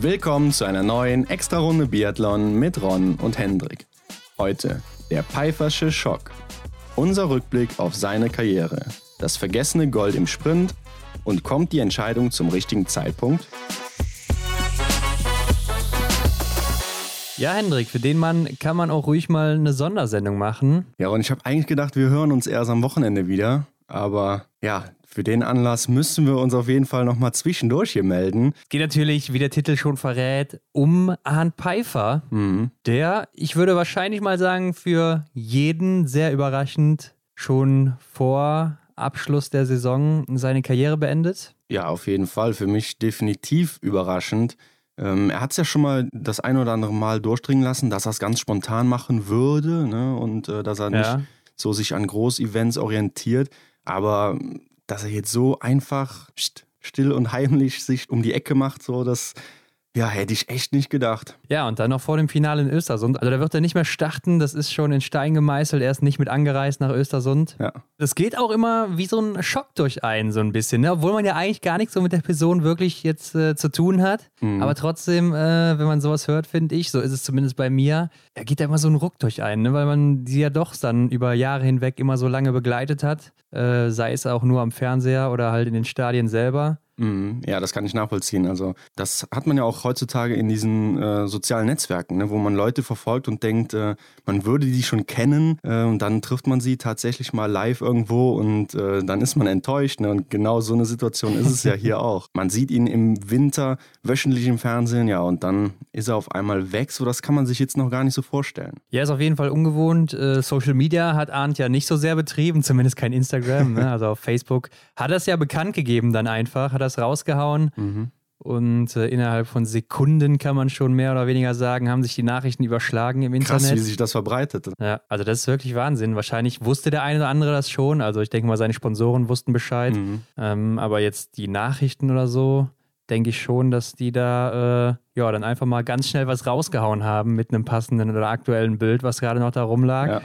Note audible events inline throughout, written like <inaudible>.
Willkommen zu einer neuen Extra-Runde Biathlon mit Ron und Hendrik. Heute der Pfeiffersche Schock. Unser Rückblick auf seine Karriere. Das vergessene Gold im Sprint und kommt die Entscheidung zum richtigen Zeitpunkt? Ja, Hendrik, für den Mann kann man auch ruhig mal eine Sondersendung machen. Ja, und ich habe eigentlich gedacht, wir hören uns erst am Wochenende wieder. Aber ja, für den Anlass müssen wir uns auf jeden Fall nochmal zwischendurch hier melden. Geht natürlich, wie der Titel schon verrät, um Arndt Pfeiffer, Mhm. der, ich würde wahrscheinlich mal sagen, für jeden sehr überraschend schon vor Abschluss der Saison seine Karriere beendet. Ja, auf jeden Fall. Für mich definitiv überraschend. Ähm, er hat es ja schon mal das ein oder andere Mal durchdringen lassen, dass er es ganz spontan machen würde ne? und äh, dass er Ja. nicht so sich an Großevents orientiert. Aber dass er jetzt so einfach st- still und heimlich sich um die Ecke macht, so das ja, hätte ich echt nicht gedacht. Ja, und dann noch vor dem Finale in Östersund. Also da wird er nicht mehr starten, das ist schon in Stein gemeißelt. Er ist nicht mit angereist nach Östersund. Ja. Das geht auch immer wie so ein Schock durch einen, so ein bisschen, ne? obwohl man ja eigentlich gar nichts so mit der Person wirklich jetzt äh, zu tun hat. Mhm. Aber trotzdem, äh, wenn man sowas hört, finde ich, so ist es zumindest bei mir, da geht da immer so ein Ruck durch einen, ne? weil man sie ja doch dann über Jahre hinweg immer so lange begleitet hat, äh, sei es auch nur am Fernseher oder halt in den Stadien selber. Mhm. Ja, das kann ich nachvollziehen. Also, das hat man ja auch heutzutage in diesen äh, sozialen Netzwerken, ne, wo man Leute verfolgt und denkt, äh, man würde die schon kennen äh, und dann trifft man sie tatsächlich mal live irgendwo und äh, dann ist man enttäuscht. Ne? Und genau so eine Situation ist es ja hier <laughs> auch. Man sieht ihn im Winter wöchentlich im Fernsehen, ja, und dann ist er auf einmal weg. So, das kann man sich jetzt noch gar nicht so vorstellen. Ja, ist auf jeden Fall ungewohnt. Äh, Social Media hat Arndt ja nicht so sehr betrieben, zumindest kein Instagram. ne? <laughs> Also auf Facebook hat er es ja bekannt gegeben dann einfach, hat er es rausgehauen. Und äh, innerhalb von Sekunden kann man schon mehr oder weniger sagen, haben sich die Nachrichten überschlagen im Krass, Internet. wie sich das verbreitet. Ja, also das ist wirklich Wahnsinn. Wahrscheinlich wusste der eine oder andere das schon. Also ich denke mal, seine Sponsoren wussten Bescheid. Mhm. Ähm, aber jetzt die Nachrichten oder so, denke ich schon, dass die da äh, ja dann einfach mal ganz schnell was rausgehauen haben mit einem passenden oder aktuellen Bild, was gerade noch da rumlag. Ja.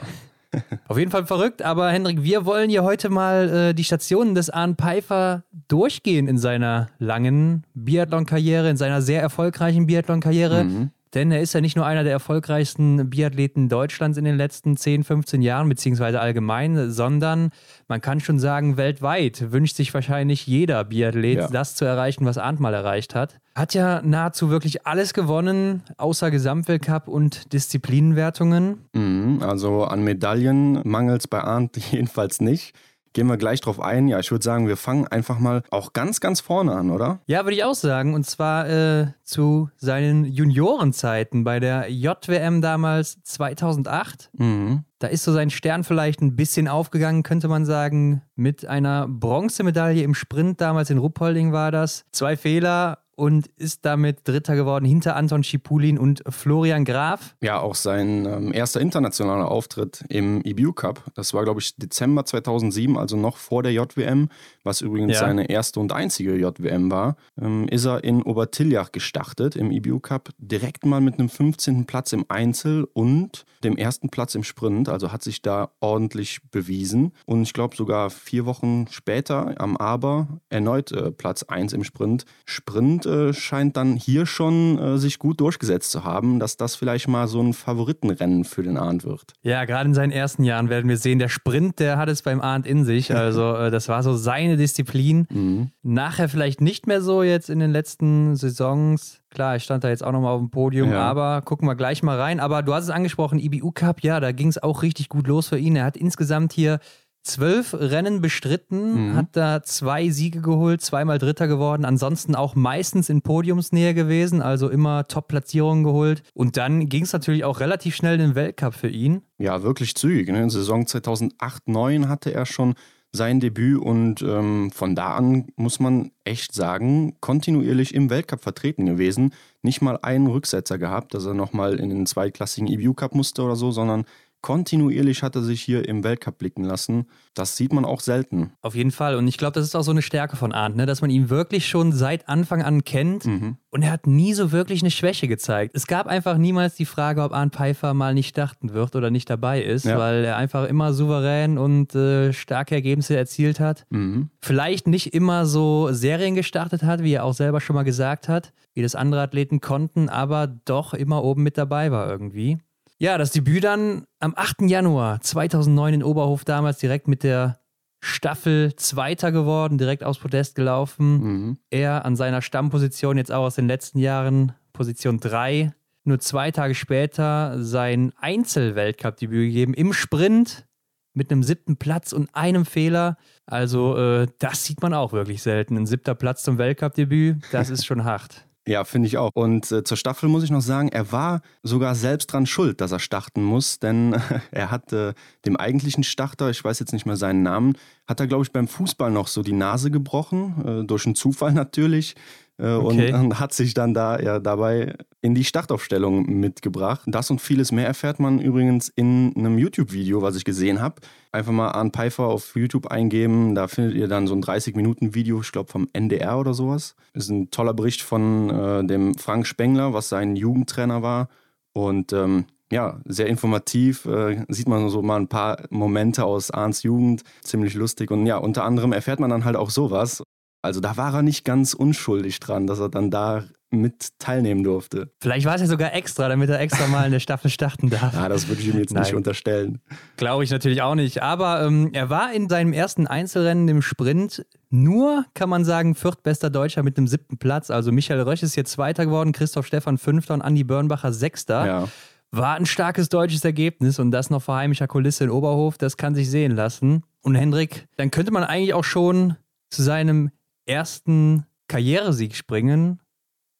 <laughs> Auf jeden Fall verrückt, aber Hendrik, wir wollen hier heute mal äh, die Stationen des Arne Pfeiffer durchgehen in seiner langen Biathlon-Karriere, in seiner sehr erfolgreichen Biathlon-Karriere. Mhm. Denn er ist ja nicht nur einer der erfolgreichsten Biathleten Deutschlands in den letzten 10, 15 Jahren, beziehungsweise allgemein, sondern man kann schon sagen, weltweit wünscht sich wahrscheinlich jeder Biathlet, Ja. das zu erreichen, was Arndt mal erreicht hat. Hat ja nahezu wirklich alles gewonnen, außer Gesamtweltcup und Disziplinenwertungen. Mhm, Also an Medaillen mangelt es bei Arndt <laughs> jedenfalls nicht. Gehen wir gleich drauf ein. Ja, ich würde sagen, wir fangen einfach mal auch ganz, ganz vorne an, oder? Ja, würde ich auch sagen. Und zwar äh, zu seinen Juniorenzeiten bei der JWM damals 2008. Mhm. Da ist so sein Stern vielleicht ein bisschen aufgegangen, könnte man sagen, mit einer Bronzemedaille im Sprint damals in Ruppolding war das. Zwei Fehler und ist damit Dritter geworden hinter Anton Schipulin und Florian Graf. Ja, auch sein ähm, erster internationaler Auftritt im EBU Cup. Das war, glaube ich, Dezember 2007, also noch vor der JWM, was übrigens Ja. seine erste und einzige JWM war. Ähm, ist er in Obertiljach gestartet im EBU Cup, direkt mal mit einem 15. Platz im Einzel und dem ersten Platz im Sprint. Also hat sich da ordentlich bewiesen. Und ich glaube sogar vier Wochen später am Aber erneut äh, Platz 1 im Sprint. Sprint äh, scheint dann hier schon äh, sich gut durchgesetzt zu haben, dass das vielleicht mal so ein Favoritenrennen für den Arndt wird. Ja, gerade in seinen ersten Jahren werden wir sehen, der Sprint, der hat es beim Arndt in sich. <laughs> Also äh, das war so seine Disziplin. Mhm. Nachher vielleicht nicht mehr so jetzt in den letzten Saisons. Klar, ich stand da jetzt auch nochmal auf dem Podium, Ja. aber gucken wir gleich mal rein. Aber du hast es angesprochen, IBU Cup, ja, da ging es auch richtig gut los für ihn. Er hat insgesamt hier zwölf Rennen bestritten, Mhm. hat da zwei Siege geholt, zweimal Dritter geworden, ansonsten auch meistens in Podiumsnähe gewesen, also immer Top-Platzierungen geholt. Und dann ging es natürlich auch relativ schnell in den Weltcup für ihn. Ja, wirklich zügig. Ne? In Saison 2008-9 hatte er schon sein Debüt und ähm, von da an muss man echt sagen, kontinuierlich im Weltcup vertreten gewesen. Nicht mal einen Rücksetzer gehabt, dass er nochmal in den zweitklassigen EBU Cup musste oder so, sondern kontinuierlich hat er sich hier im Weltcup blicken lassen. Das sieht man auch selten. Auf jeden Fall. Und ich glaube, das ist auch so eine Stärke von Arndt, ne? dass man ihn wirklich schon seit Anfang an kennt. Mhm. Und er hat nie so wirklich eine Schwäche gezeigt. Es gab einfach niemals die Frage, ob Arndt Pfeiffer mal nicht starten wird oder nicht dabei ist, ja. weil er einfach immer souverän und äh, starke Ergebnisse erzielt hat. Mhm. Vielleicht nicht immer so Serien gestartet hat, wie er auch selber schon mal gesagt hat, wie das andere Athleten konnten, aber doch immer oben mit dabei war irgendwie. Ja, das Debüt dann am 8. Januar 2009 in Oberhof damals direkt mit der Staffel Zweiter geworden, direkt aufs Podest gelaufen. Mhm. Er an seiner Stammposition jetzt auch aus den letzten Jahren Position 3. Nur zwei Tage später sein Einzel-Weltcup-Debüt gegeben im Sprint mit einem siebten Platz und einem Fehler. Also äh, das sieht man auch wirklich selten. Ein siebter Platz zum Weltcup-Debüt, das ist schon hart. Ja, finde ich auch. Und äh, zur Staffel muss ich noch sagen, er war sogar selbst dran schuld, dass er starten muss, denn <laughs> er hat äh, dem eigentlichen Starter, ich weiß jetzt nicht mehr seinen Namen, hat er, glaube ich, beim Fußball noch so die Nase gebrochen, äh, durch einen Zufall natürlich. Äh, okay. und, und, hat sich dann da ja dabei in die Startaufstellung mitgebracht. Das und vieles mehr erfährt man übrigens in einem YouTube-Video, was ich gesehen habe. Einfach mal Arne Pfeiffer auf YouTube eingeben, da findet ihr dann so ein 30-Minuten-Video, ich glaube vom NDR oder sowas. Das ist ein toller Bericht von äh, dem Frank Spengler, was sein Jugendtrainer war. Und ähm, ja, sehr informativ. Äh, sieht man so mal ein paar Momente aus Arns Jugend. Ziemlich lustig. Und ja, unter anderem erfährt man dann halt auch sowas. Also da war er nicht ganz unschuldig dran, dass er dann da mit teilnehmen durfte. Vielleicht war es ja sogar extra, damit er extra mal in der Staffel starten darf. Ja, das würde ich ihm jetzt Nein. nicht unterstellen. Glaube ich natürlich auch nicht. Aber ähm, er war in seinem ersten Einzelrennen im Sprint nur, kann man sagen, viertbester Deutscher mit einem siebten Platz. Also Michael Rösch ist jetzt Zweiter geworden, Christoph Stefan Fünfter und Andi Börnbacher Sechster. Ja. War ein starkes deutsches Ergebnis und das noch vor heimischer Kulisse in Oberhof, das kann sich sehen lassen. Und Hendrik, dann könnte man eigentlich auch schon zu seinem ersten Karrieresieg springen.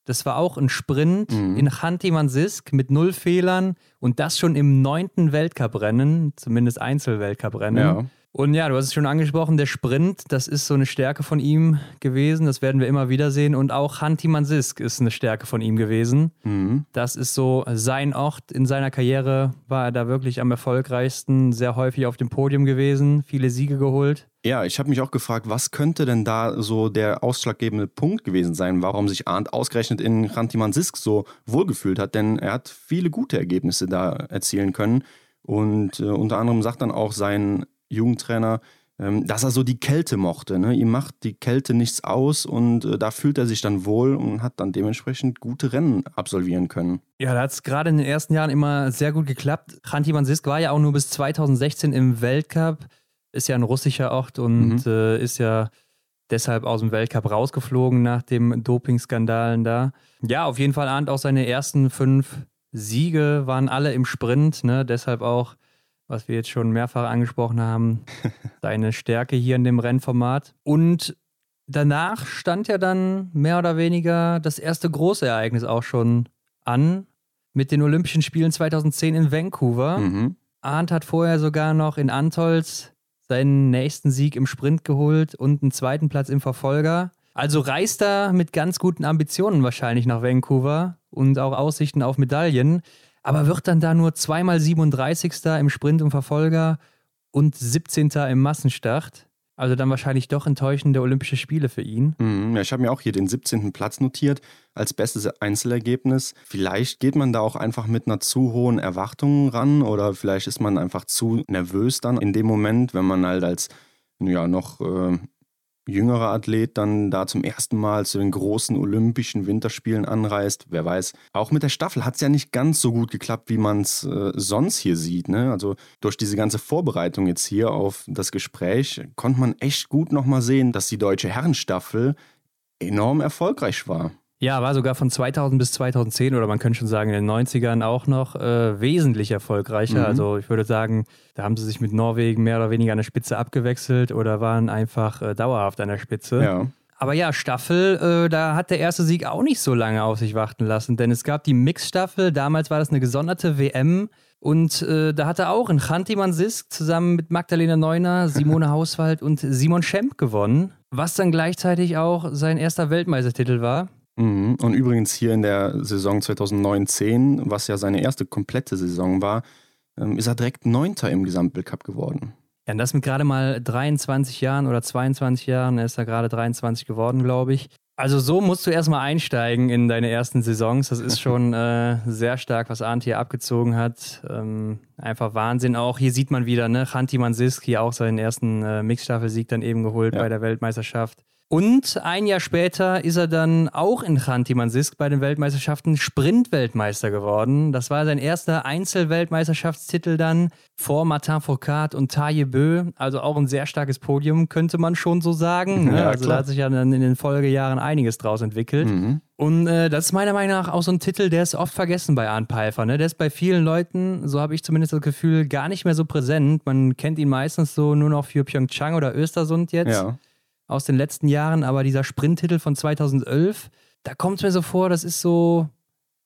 Das war auch ein Sprint mhm. in Chanty-Mansisk mit null Fehlern und das schon im neunten Weltcuprennen, zumindest Einzelweltcuprennen. Ja. Und ja, du hast es schon angesprochen, der Sprint, das ist so eine Stärke von ihm gewesen. Das werden wir immer wieder sehen. Und auch Hanti Mansisk ist eine Stärke von ihm gewesen. Mhm. Das ist so sein Ort. In seiner Karriere war er da wirklich am erfolgreichsten, sehr häufig auf dem Podium gewesen, viele Siege geholt. Ja, ich habe mich auch gefragt, was könnte denn da so der ausschlaggebende Punkt gewesen sein, warum sich Arndt ausgerechnet in Chanty Mansisk so wohlgefühlt hat. Denn er hat viele gute Ergebnisse da erzielen können. Und äh, unter anderem sagt dann auch sein Jugendtrainer, ähm, dass er so die Kälte mochte. Ne? Ihm macht die Kälte nichts aus und äh, da fühlt er sich dann wohl und hat dann dementsprechend gute Rennen absolvieren können. Ja, da hat es gerade in den ersten Jahren immer sehr gut geklappt. Khanti Mansisk war ja auch nur bis 2016 im Weltcup, ist ja ein russischer Ort und mhm. äh, ist ja deshalb aus dem Weltcup rausgeflogen nach dem Dopingskandalen da. Ja, auf jeden Fall ahnt auch seine ersten fünf Siege waren alle im Sprint, ne? deshalb auch was wir jetzt schon mehrfach angesprochen haben, <laughs> deine Stärke hier in dem Rennformat. Und danach stand ja dann mehr oder weniger das erste große Ereignis auch schon an mit den Olympischen Spielen 2010 in Vancouver. Mhm. Arndt hat vorher sogar noch in Antolz seinen nächsten Sieg im Sprint geholt und einen zweiten Platz im Verfolger. Also reist er mit ganz guten Ambitionen wahrscheinlich nach Vancouver und auch Aussichten auf Medaillen aber wird dann da nur zweimal 37. im Sprint und Verfolger und 17. im Massenstart. Also dann wahrscheinlich doch enttäuschende Olympische Spiele für ihn. Mhm, ja, ich habe mir auch hier den 17. Platz notiert als bestes Einzelergebnis. Vielleicht geht man da auch einfach mit einer zu hohen Erwartung ran oder vielleicht ist man einfach zu nervös dann in dem Moment, wenn man halt als ja noch äh, jüngerer Athlet dann da zum ersten Mal zu den großen Olympischen Winterspielen anreist. Wer weiß. Auch mit der Staffel hat es ja nicht ganz so gut geklappt, wie man es äh, sonst hier sieht. Ne? Also durch diese ganze Vorbereitung jetzt hier auf das Gespräch konnte man echt gut nochmal sehen, dass die deutsche Herrenstaffel enorm erfolgreich war. Ja, war sogar von 2000 bis 2010 oder man könnte schon sagen in den 90ern auch noch äh, wesentlich erfolgreicher. Mhm. Also ich würde sagen, da haben sie sich mit Norwegen mehr oder weniger an der Spitze abgewechselt oder waren einfach äh, dauerhaft an der Spitze. Ja. Aber ja, Staffel, äh, da hat der erste Sieg auch nicht so lange auf sich warten lassen, denn es gab die Mix-Staffel, damals war das eine gesonderte WM und äh, da hatte auch ein Chantiman Sisk zusammen mit Magdalena Neuner, Simone <laughs> Hauswald und Simon Schemp gewonnen, was dann gleichzeitig auch sein erster Weltmeistertitel war. Mhm. Und übrigens hier in der Saison 2009-10, was ja seine erste komplette Saison war, ähm, ist er direkt Neunter im Gesamtweltcup geworden. Ja, und das mit gerade mal 23 Jahren oder 22 Jahren, er ist da gerade 23 geworden, glaube ich. Also so musst du erstmal einsteigen in deine ersten Saisons. Das ist schon <laughs> äh, sehr stark, was Arndt hier abgezogen hat. Ähm, einfach Wahnsinn. Auch hier sieht man wieder, ne, Chanti Mansiski auch seinen ersten äh, Mixstaffelsieg dann eben geholt ja. bei der Weltmeisterschaft. Und ein Jahr später ist er dann auch in Chanty-Mansisk bei den Weltmeisterschaften Sprint-Weltmeister geworden. Das war sein erster Einzel-Weltmeisterschaftstitel dann vor Martin Foucault und Taye Bö. Also auch ein sehr starkes Podium, könnte man schon so sagen. Ne? <laughs> Ja, also da hat sich ja dann in den Folgejahren einiges draus entwickelt. Mhm. Und äh, das ist meiner Meinung nach auch so ein Titel, der ist oft vergessen bei Arndt Pfeiffer. Ne? Der ist bei vielen Leuten, so habe ich zumindest das Gefühl, gar nicht mehr so präsent. Man kennt ihn meistens so nur noch für Pyeongchang oder Östersund jetzt. Ja aus den letzten Jahren, aber dieser Sprinttitel von 2011, da kommt es mir so vor, das ist so,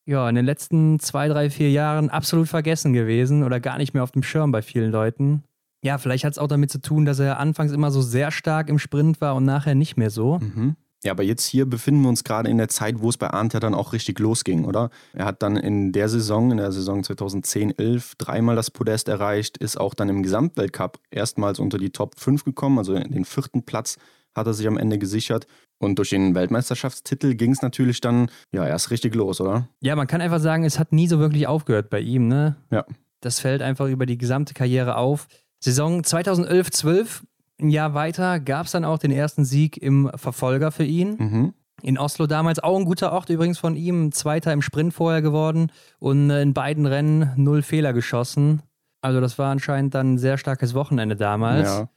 ja, in den letzten zwei, drei, vier Jahren absolut vergessen gewesen oder gar nicht mehr auf dem Schirm bei vielen Leuten. Ja, vielleicht hat es auch damit zu tun, dass er anfangs immer so sehr stark im Sprint war und nachher nicht mehr so. Mhm. Ja, aber jetzt hier befinden wir uns gerade in der Zeit, wo es bei Arndt ja dann auch richtig losging, oder? Er hat dann in der Saison, in der Saison 2010-11, dreimal das Podest erreicht, ist auch dann im Gesamtweltcup erstmals unter die Top 5 gekommen, also den vierten Platz hat er sich am Ende gesichert. Und durch den Weltmeisterschaftstitel ging es natürlich dann ja erst richtig los, oder? Ja, man kann einfach sagen, es hat nie so wirklich aufgehört bei ihm, ne? Ja. Das fällt einfach über die gesamte Karriere auf. Saison 2011-12, ein Jahr weiter, gab es dann auch den ersten Sieg im Verfolger für ihn. Mhm. In Oslo damals auch ein guter Ort übrigens von ihm, Zweiter im Sprint vorher geworden und in beiden Rennen null Fehler geschossen. Also das war anscheinend dann ein sehr starkes Wochenende damals. Ja.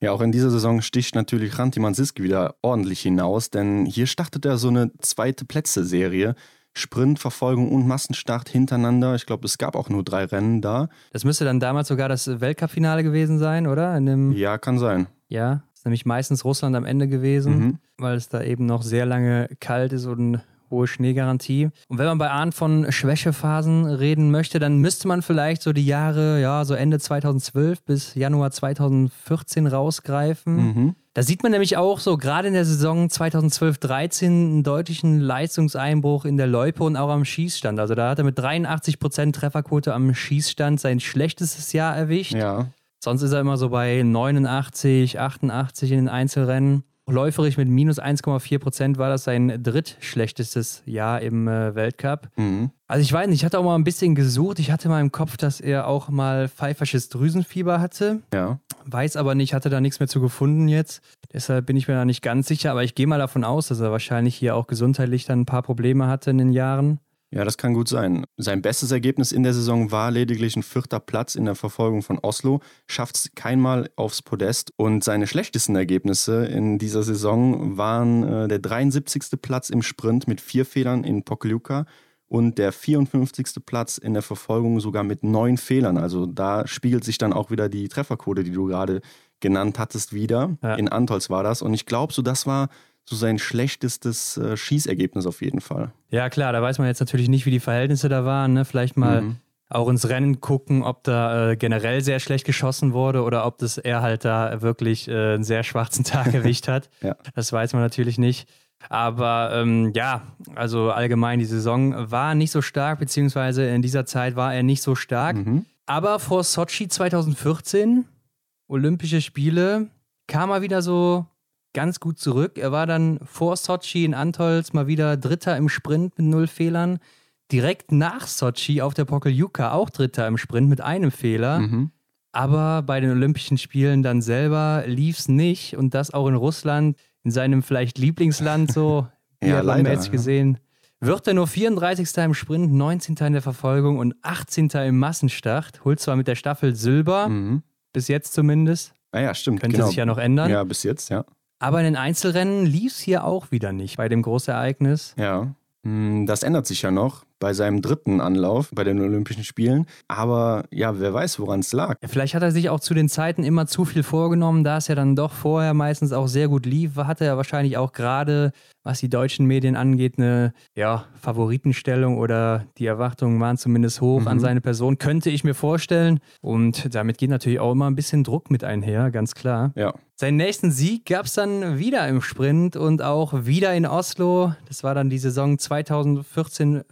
Ja, auch in dieser Saison sticht natürlich Ranti Mansiski wieder ordentlich hinaus, denn hier startet er so eine zweite Plätze-Serie. Sprint, Verfolgung und Massenstart hintereinander. Ich glaube, es gab auch nur drei Rennen da. Das müsste dann damals sogar das Weltcup-Finale gewesen sein, oder? ja, kann sein. Ja, ist nämlich meistens Russland am Ende gewesen, mhm. weil es da eben noch sehr lange kalt ist und hohe Schneegarantie. Und wenn man bei Arndt von Schwächephasen reden möchte, dann müsste man vielleicht so die Jahre, ja, so Ende 2012 bis Januar 2014 rausgreifen. Mhm. Da sieht man nämlich auch so gerade in der Saison 2012-13 einen deutlichen Leistungseinbruch in der Loipe und auch am Schießstand. Also da hat er mit 83% Trefferquote am Schießstand sein schlechtestes Jahr erwischt. Ja. Sonst ist er immer so bei 89, 88 in den Einzelrennen. Läuferig mit minus 1,4 Prozent war das sein drittschlechtestes Jahr im äh, Weltcup. Mhm. Also ich weiß nicht, ich hatte auch mal ein bisschen gesucht. Ich hatte mal im Kopf, dass er auch mal pfeifersches Drüsenfieber hatte. Ja. Weiß aber nicht, hatte da nichts mehr zu gefunden jetzt. Deshalb bin ich mir da nicht ganz sicher. Aber ich gehe mal davon aus, dass er wahrscheinlich hier auch gesundheitlich dann ein paar Probleme hatte in den Jahren. Ja, das kann gut sein. Sein bestes Ergebnis in der Saison war lediglich ein vierter Platz in der Verfolgung von Oslo, schafft es keinmal aufs Podest und seine schlechtesten Ergebnisse in dieser Saison waren äh, der 73. Platz im Sprint mit vier Fehlern in Pokljuka und der 54. Platz in der Verfolgung sogar mit neun Fehlern. Also da spiegelt sich dann auch wieder die Trefferquote, die du gerade genannt hattest, wieder. Ja. In Antols war das und ich glaube, so das war so sein schlechtestes äh, Schießergebnis auf jeden Fall. Ja, klar, da weiß man jetzt natürlich nicht, wie die Verhältnisse da waren. Ne? Vielleicht mal mhm. auch ins Rennen gucken, ob da äh, generell sehr schlecht geschossen wurde oder ob das er halt da wirklich äh, einen sehr schwarzen <laughs> Tag erwischt hat. <laughs> ja. Das weiß man natürlich nicht. Aber ähm, ja, also allgemein, die Saison war nicht so stark, beziehungsweise in dieser Zeit war er nicht so stark. Mhm. Aber vor Sochi 2014, Olympische Spiele, kam er wieder so ganz gut zurück. Er war dann vor Sochi in Antolz mal wieder Dritter im Sprint mit null Fehlern. Direkt nach Sochi auf der Pokeljuka auch Dritter im Sprint mit einem Fehler. Mhm. Aber bei den Olympischen Spielen dann selber lief es nicht und das auch in Russland, in seinem vielleicht Lieblingsland so, <laughs> ja, leider, jetzt gesehen. Wird er nur 34. im Sprint, 19. in der Verfolgung und 18. im Massenstart. Holt zwar mit der Staffel Silber, mhm. bis jetzt zumindest. Ah ja, stimmt. Könnte genau. sich ja noch ändern. Ja, bis jetzt, ja. Aber in den Einzelrennen lief es hier auch wieder nicht bei dem Großereignis. Ja. Hm, das ändert sich ja noch bei seinem dritten Anlauf bei den Olympischen Spielen. Aber ja, wer weiß, woran es lag. Vielleicht hat er sich auch zu den Zeiten immer zu viel vorgenommen, da es ja dann doch vorher meistens auch sehr gut lief, hatte er wahrscheinlich auch gerade, was die deutschen Medien angeht, eine ja, Favoritenstellung oder die Erwartungen waren zumindest hoch mhm. an seine Person, könnte ich mir vorstellen. Und damit geht natürlich auch immer ein bisschen Druck mit einher, ganz klar. Ja. Seinen nächsten Sieg gab es dann wieder im Sprint und auch wieder in Oslo. Das war dann die Saison 2014-15.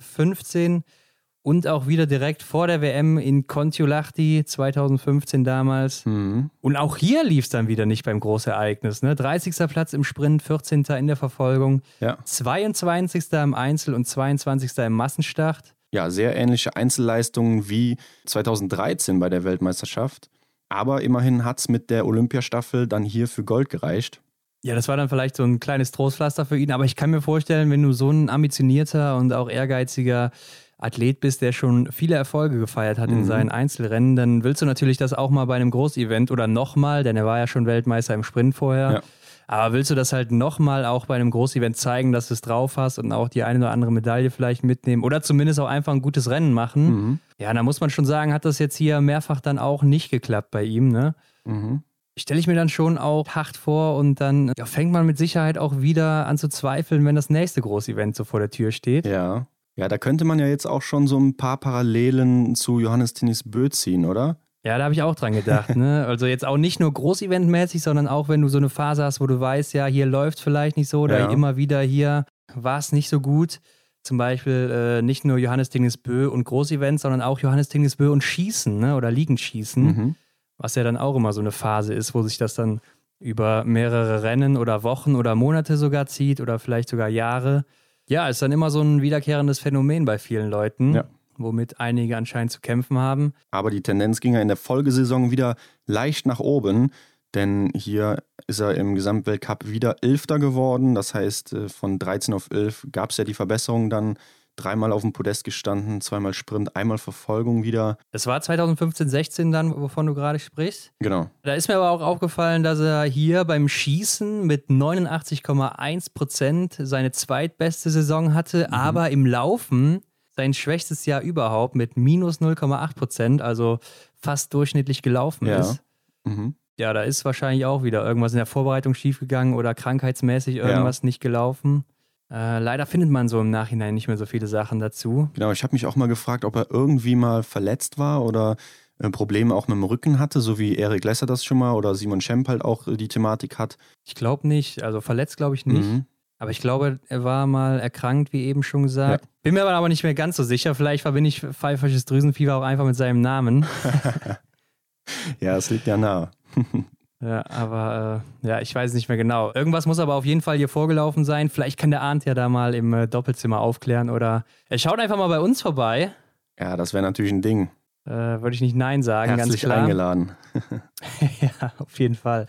Und auch wieder direkt vor der WM in Kontiolahti 2015 damals. Mhm. Und auch hier lief es dann wieder nicht beim Großereignis. Ne? 30. Platz im Sprint, 14. in der Verfolgung, ja. 22. im Einzel und 22. im Massenstart. Ja, sehr ähnliche Einzelleistungen wie 2013 bei der Weltmeisterschaft. Aber immerhin hat es mit der Olympiastaffel dann hier für Gold gereicht. Ja, das war dann vielleicht so ein kleines Trostpflaster für ihn, aber ich kann mir vorstellen, wenn du so ein ambitionierter und auch ehrgeiziger Athlet bist, der schon viele Erfolge gefeiert hat mhm. in seinen Einzelrennen, dann willst du natürlich das auch mal bei einem Großevent oder nochmal, denn er war ja schon Weltmeister im Sprint vorher. Ja. Aber willst du das halt nochmal auch bei einem Großevent zeigen, dass du es drauf hast und auch die eine oder andere Medaille vielleicht mitnehmen oder zumindest auch einfach ein gutes Rennen machen? Mhm. Ja, da muss man schon sagen, hat das jetzt hier mehrfach dann auch nicht geklappt bei ihm, ne? Mhm. Stelle ich mir dann schon auch hart vor und dann ja, fängt man mit Sicherheit auch wieder an zu zweifeln, wenn das nächste Großevent so vor der Tür steht. Ja. Ja, da könnte man ja jetzt auch schon so ein paar Parallelen zu Johannes Tinnis Bö ziehen, oder? Ja, da habe ich auch dran gedacht. Ne? <laughs> Also jetzt auch nicht nur Großeventmäßig, sondern auch wenn du so eine Phase hast, wo du weißt, ja, hier läuft vielleicht nicht so oder ja. immer wieder hier war es nicht so gut. Zum Beispiel äh, nicht nur Johannes Tinnis Bö und Großevents, sondern auch Johannes Tinnis Bö und Schießen ne? oder Liegenschießen, mhm. Was ja dann auch immer so eine Phase ist, wo sich das dann über mehrere Rennen oder Wochen oder Monate sogar zieht oder vielleicht sogar Jahre. Ja, ist dann immer so ein wiederkehrendes Phänomen bei vielen Leuten. Ja. Womit einige anscheinend zu kämpfen haben. Aber die Tendenz ging ja in der Folgesaison wieder leicht nach oben, denn hier ist er im Gesamtweltcup wieder Elfter geworden. Das heißt, äh, von 13 auf 11 gab es ja die Verbesserung dann dreimal auf dem Podest gestanden, zweimal Sprint, einmal Verfolgung wieder. Das war 2015, 16 dann, wovon du gerade sprichst. Genau. Da ist mir aber auch aufgefallen, dass er hier beim Schießen mit 89,1 Prozent seine zweitbeste Saison hatte, mhm. aber im Laufen sein schwächstes Jahr überhaupt mit minus 0,8 Prozent, also fast durchschnittlich gelaufen ja. ist. Mhm. Ja, da ist wahrscheinlich auch wieder irgendwas in der Vorbereitung schiefgegangen oder krankheitsmäßig irgendwas ja. nicht gelaufen. Äh, leider findet man so im Nachhinein nicht mehr so viele Sachen dazu. Genau, ich habe mich auch mal gefragt, ob er irgendwie mal verletzt war oder äh, Probleme auch mit dem Rücken hatte, so wie Erik Lesser das schon mal oder Simon Schemp halt auch äh, die Thematik hat. Ich glaube nicht, also verletzt glaube ich nicht. Mhm. Aber ich glaube, er war mal erkrankt, wie eben schon gesagt. Ja. Bin mir aber nicht mehr ganz so sicher. Vielleicht verbinde ich pfeifersches Drüsenfieber auch einfach mit seinem Namen. <laughs> ja, es liegt ja nah. <laughs> Ja, aber äh, ja, ich weiß nicht mehr genau. Irgendwas muss aber auf jeden Fall hier vorgelaufen sein. Vielleicht kann der Arndt ja da mal im äh, Doppelzimmer aufklären oder er schaut einfach mal bei uns vorbei. Ja, das wäre natürlich ein Ding. Äh, Würde ich nicht Nein sagen, Herzlich ganz klar. eingeladen. <laughs> ja, auf jeden Fall.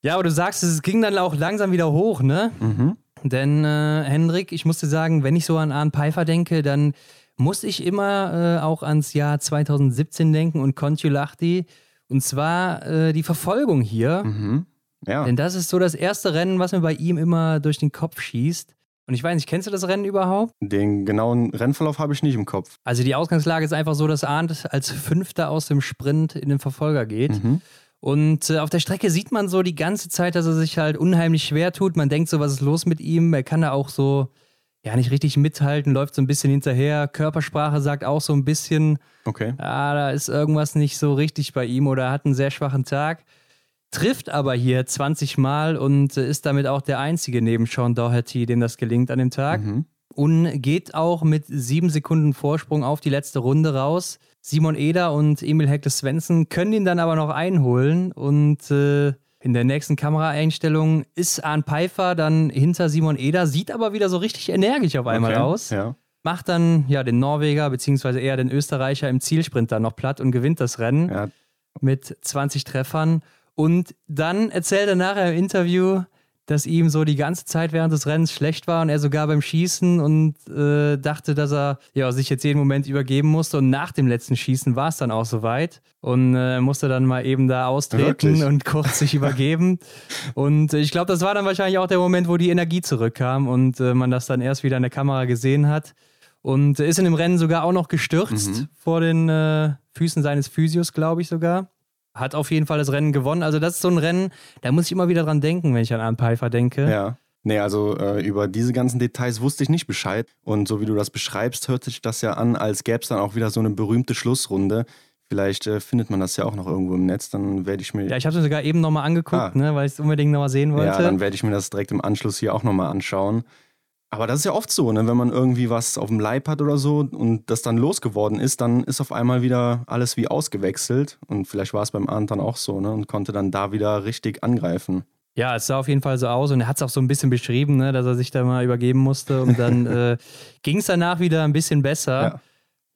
Ja, aber du sagst, es ging dann auch langsam wieder hoch, ne? Mhm. Denn äh, Hendrik, ich muss dir sagen, wenn ich so an Arndt Pfeiffer denke, dann muss ich immer äh, auch ans Jahr 2017 denken und Kontiolahti. Und zwar äh, die Verfolgung hier. Mhm. Ja. Denn das ist so das erste Rennen, was mir bei ihm immer durch den Kopf schießt. Und ich weiß nicht, kennst du das Rennen überhaupt? Den genauen Rennverlauf habe ich nicht im Kopf. Also die Ausgangslage ist einfach so, dass Arndt als Fünfter aus dem Sprint in den Verfolger geht. Mhm. Und äh, auf der Strecke sieht man so die ganze Zeit, dass er sich halt unheimlich schwer tut. Man denkt so, was ist los mit ihm? Er kann da auch so ja nicht richtig mithalten, läuft so ein bisschen hinterher. Körpersprache sagt auch so ein bisschen, okay. ah, da ist irgendwas nicht so richtig bei ihm oder hat einen sehr schwachen Tag. Trifft aber hier 20 Mal und ist damit auch der einzige neben Sean Doherty, dem das gelingt an dem Tag. Mhm. Und geht auch mit sieben Sekunden Vorsprung auf die letzte Runde raus. Simon Eder und Emil Hector Svensson können ihn dann aber noch einholen und äh, in der nächsten Kameraeinstellung ist Arne Pfeiffer dann hinter Simon Eder, sieht aber wieder so richtig energisch auf einmal okay, aus. Ja. Macht dann ja den Norweger beziehungsweise eher den Österreicher im Zielsprint dann noch platt und gewinnt das Rennen ja. mit 20 Treffern. Und dann erzählt er nachher im Interview, dass ihm so die ganze Zeit während des Rennens schlecht war und er sogar beim Schießen und äh, dachte, dass er ja, sich jetzt jeden Moment übergeben musste. Und nach dem letzten Schießen war es dann auch soweit und äh, musste dann mal eben da austreten Wirklich? und kurz sich übergeben. <laughs> Und ich glaube, das war dann wahrscheinlich auch der Moment, wo die Energie zurückkam und äh, man das dann erst wieder in der Kamera gesehen hat. Und ist in dem Rennen sogar auch noch gestürzt mhm. vor den äh, Füßen seines Physios, glaube ich sogar hat auf jeden Fall das Rennen gewonnen. Also das ist so ein Rennen, da muss ich immer wieder dran denken, wenn ich an Arne Pfeiffer denke. Ja. Nee, also äh, über diese ganzen Details wusste ich nicht Bescheid. Und so wie du das beschreibst, hört sich das ja an, als gäbe es dann auch wieder so eine berühmte Schlussrunde. Vielleicht äh, findet man das ja auch noch irgendwo im Netz, dann werde ich mir. Ja, ich habe es sogar eben nochmal angeguckt, ah. ne, weil ich es unbedingt nochmal sehen wollte. Ja, dann werde ich mir das direkt im Anschluss hier auch nochmal anschauen. Aber das ist ja oft so, ne? wenn man irgendwie was auf dem Leib hat oder so und das dann losgeworden ist, dann ist auf einmal wieder alles wie ausgewechselt. Und vielleicht war es beim Arndt dann auch so ne? und konnte dann da wieder richtig angreifen. Ja, es sah auf jeden Fall so aus und er hat es auch so ein bisschen beschrieben, ne, dass er sich da mal übergeben musste und dann <laughs> äh, ging es danach wieder ein bisschen besser. Ja.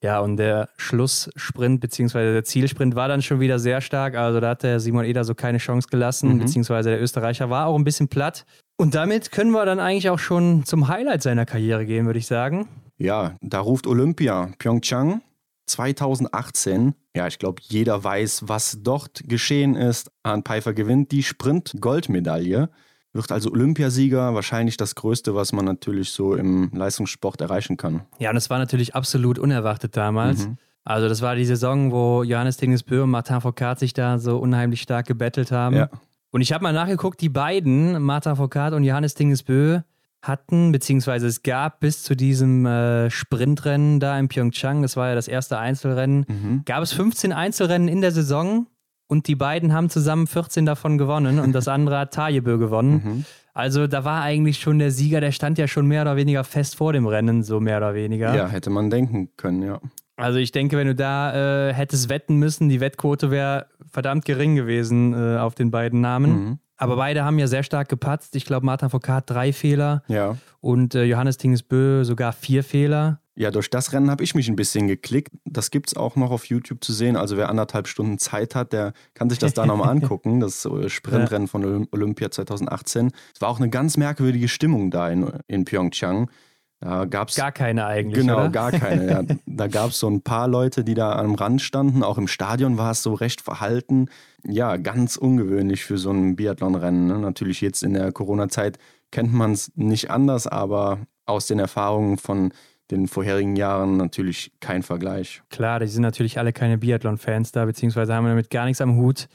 Ja, und der Schlusssprint bzw. der Zielsprint war dann schon wieder sehr stark. Also da hat der Simon Eder so keine Chance gelassen, mhm. beziehungsweise der Österreicher war auch ein bisschen platt. Und damit können wir dann eigentlich auch schon zum Highlight seiner Karriere gehen, würde ich sagen. Ja, da ruft Olympia Pyeongchang 2018. Ja, ich glaube, jeder weiß, was dort geschehen ist. Arndt Pfeiffer gewinnt die Sprint-Goldmedaille wird also Olympiasieger, wahrscheinlich das Größte, was man natürlich so im Leistungssport erreichen kann. Ja, und es war natürlich absolut unerwartet damals. Mhm. Also das war die Saison, wo Johannes Dingesbö und Martin Foucault sich da so unheimlich stark gebettelt haben. Ja. Und ich habe mal nachgeguckt, die beiden, Martin Foucault und Johannes Dingesbö, hatten, beziehungsweise es gab bis zu diesem äh, Sprintrennen da in Pyeongchang, das war ja das erste Einzelrennen, mhm. gab es 15 Einzelrennen in der Saison und die beiden haben zusammen 14 davon gewonnen und das andere hat Tajebö gewonnen. Mhm. Also da war eigentlich schon der Sieger, der stand ja schon mehr oder weniger fest vor dem Rennen, so mehr oder weniger. Ja, hätte man denken können, ja. Also ich denke, wenn du da äh, hättest wetten müssen, die Wettquote wäre verdammt gering gewesen äh, auf den beiden Namen. Mhm. Aber beide haben ja sehr stark gepatzt. Ich glaube, Martin Foucault drei Fehler ja. und äh, Johannes Tingesbö sogar vier Fehler. Ja, durch das Rennen habe ich mich ein bisschen geklickt. Das gibt es auch noch auf YouTube zu sehen. Also wer anderthalb Stunden Zeit hat, der kann sich das da nochmal <laughs> angucken. Das äh, Sprintrennen von Olympia 2018. Es war auch eine ganz merkwürdige Stimmung da in, in Pyeongchang. Da gab's gar keine eigentlich. Genau, oder? gar keine. Ja. Da <laughs> gab es so ein paar Leute, die da am Rand standen. Auch im Stadion war es so recht verhalten. Ja, ganz ungewöhnlich für so ein Biathlonrennen. Ne? Natürlich jetzt in der Corona-Zeit kennt man es nicht anders, aber aus den Erfahrungen von den vorherigen Jahren natürlich kein Vergleich. Klar, die sind natürlich alle keine Biathlon-Fans da, beziehungsweise haben damit gar nichts am Hut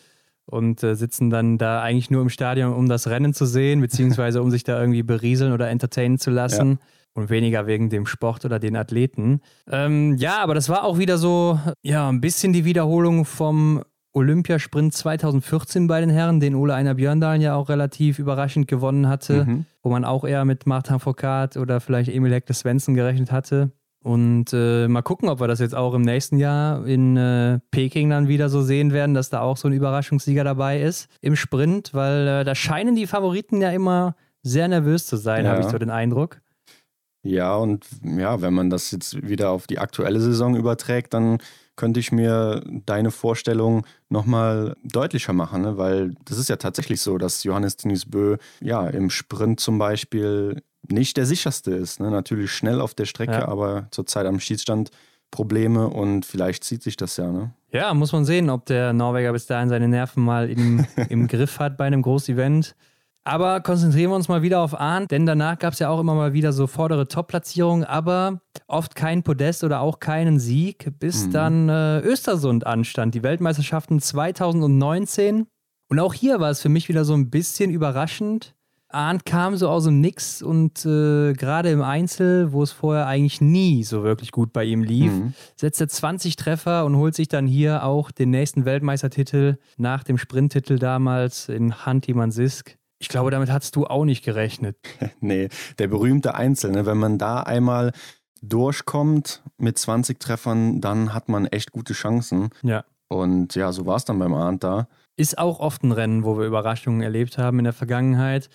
und äh, sitzen dann da eigentlich nur im Stadion, um das Rennen zu sehen, beziehungsweise um sich da irgendwie berieseln oder entertainen zu lassen. Ja. Und weniger wegen dem Sport oder den Athleten. Ähm, ja, aber das war auch wieder so, ja, ein bisschen die Wiederholung vom Olympiasprint 2014 bei den Herren, den Ole Einer Björndalen ja auch relativ überraschend gewonnen hatte, mhm. wo man auch eher mit Martin Foucault oder vielleicht Emil Hector Svensson gerechnet hatte. Und äh, mal gucken, ob wir das jetzt auch im nächsten Jahr in äh, Peking dann wieder so sehen werden, dass da auch so ein Überraschungssieger dabei ist im Sprint, weil äh, da scheinen die Favoriten ja immer sehr nervös zu sein, ja. habe ich so den Eindruck. Ja, und ja, wenn man das jetzt wieder auf die aktuelle Saison überträgt, dann könnte ich mir deine Vorstellung nochmal deutlicher machen, ne? weil das ist ja tatsächlich so, dass Johannes Denis Bö ja im Sprint zum Beispiel nicht der sicherste ist. Ne? Natürlich schnell auf der Strecke, ja. aber zurzeit am Schießstand Probleme und vielleicht zieht sich das ja. Ne? Ja, muss man sehen, ob der Norweger bis dahin seine Nerven mal im, im Griff hat bei einem Großevent. Aber konzentrieren wir uns mal wieder auf Arndt, denn danach gab es ja auch immer mal wieder so vordere Top-Platzierungen, aber oft kein Podest oder auch keinen Sieg, bis mhm. dann äh, Östersund anstand, die Weltmeisterschaften 2019. Und auch hier war es für mich wieder so ein bisschen überraschend. Arndt kam so aus dem Nix und äh, gerade im Einzel, wo es vorher eigentlich nie so wirklich gut bei ihm lief, mhm. setzt er 20 Treffer und holt sich dann hier auch den nächsten Weltmeistertitel nach dem Sprinttitel damals in Hanti-Mansisk. Ich glaube, damit hast du auch nicht gerechnet. <laughs> nee, der berühmte Einzelne. Wenn man da einmal durchkommt mit 20 Treffern, dann hat man echt gute Chancen. Ja. Und ja, so war es dann beim Arndt da. Ist auch oft ein Rennen, wo wir Überraschungen erlebt haben in der Vergangenheit.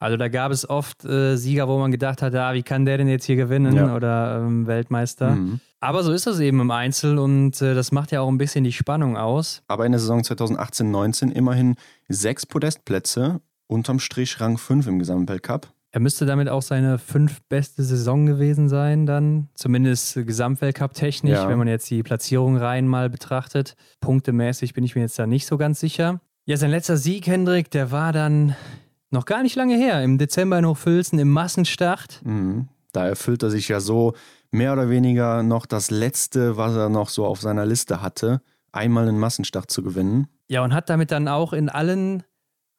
Also da gab es oft äh, Sieger, wo man gedacht hat, ah, wie kann der denn jetzt hier gewinnen ja. oder ähm, Weltmeister. Mhm. Aber so ist das eben im Einzel und äh, das macht ja auch ein bisschen die Spannung aus. Aber in der Saison 2018-19 immerhin sechs Podestplätze unterm Strich Rang 5 im Gesamtweltcup. Er müsste damit auch seine fünf beste Saison gewesen sein, dann zumindest Gesamtweltcup-technisch, ja. wenn man jetzt die Platzierung rein mal betrachtet. Punktemäßig bin ich mir jetzt da nicht so ganz sicher. Ja, sein letzter Sieg, Hendrik, der war dann noch gar nicht lange her, im Dezember in Hochfilzen im Massenstart. Mhm. Da erfüllt er sich ja so mehr oder weniger noch das letzte, was er noch so auf seiner Liste hatte, einmal einen Massenstart zu gewinnen. Ja, und hat damit dann auch in allen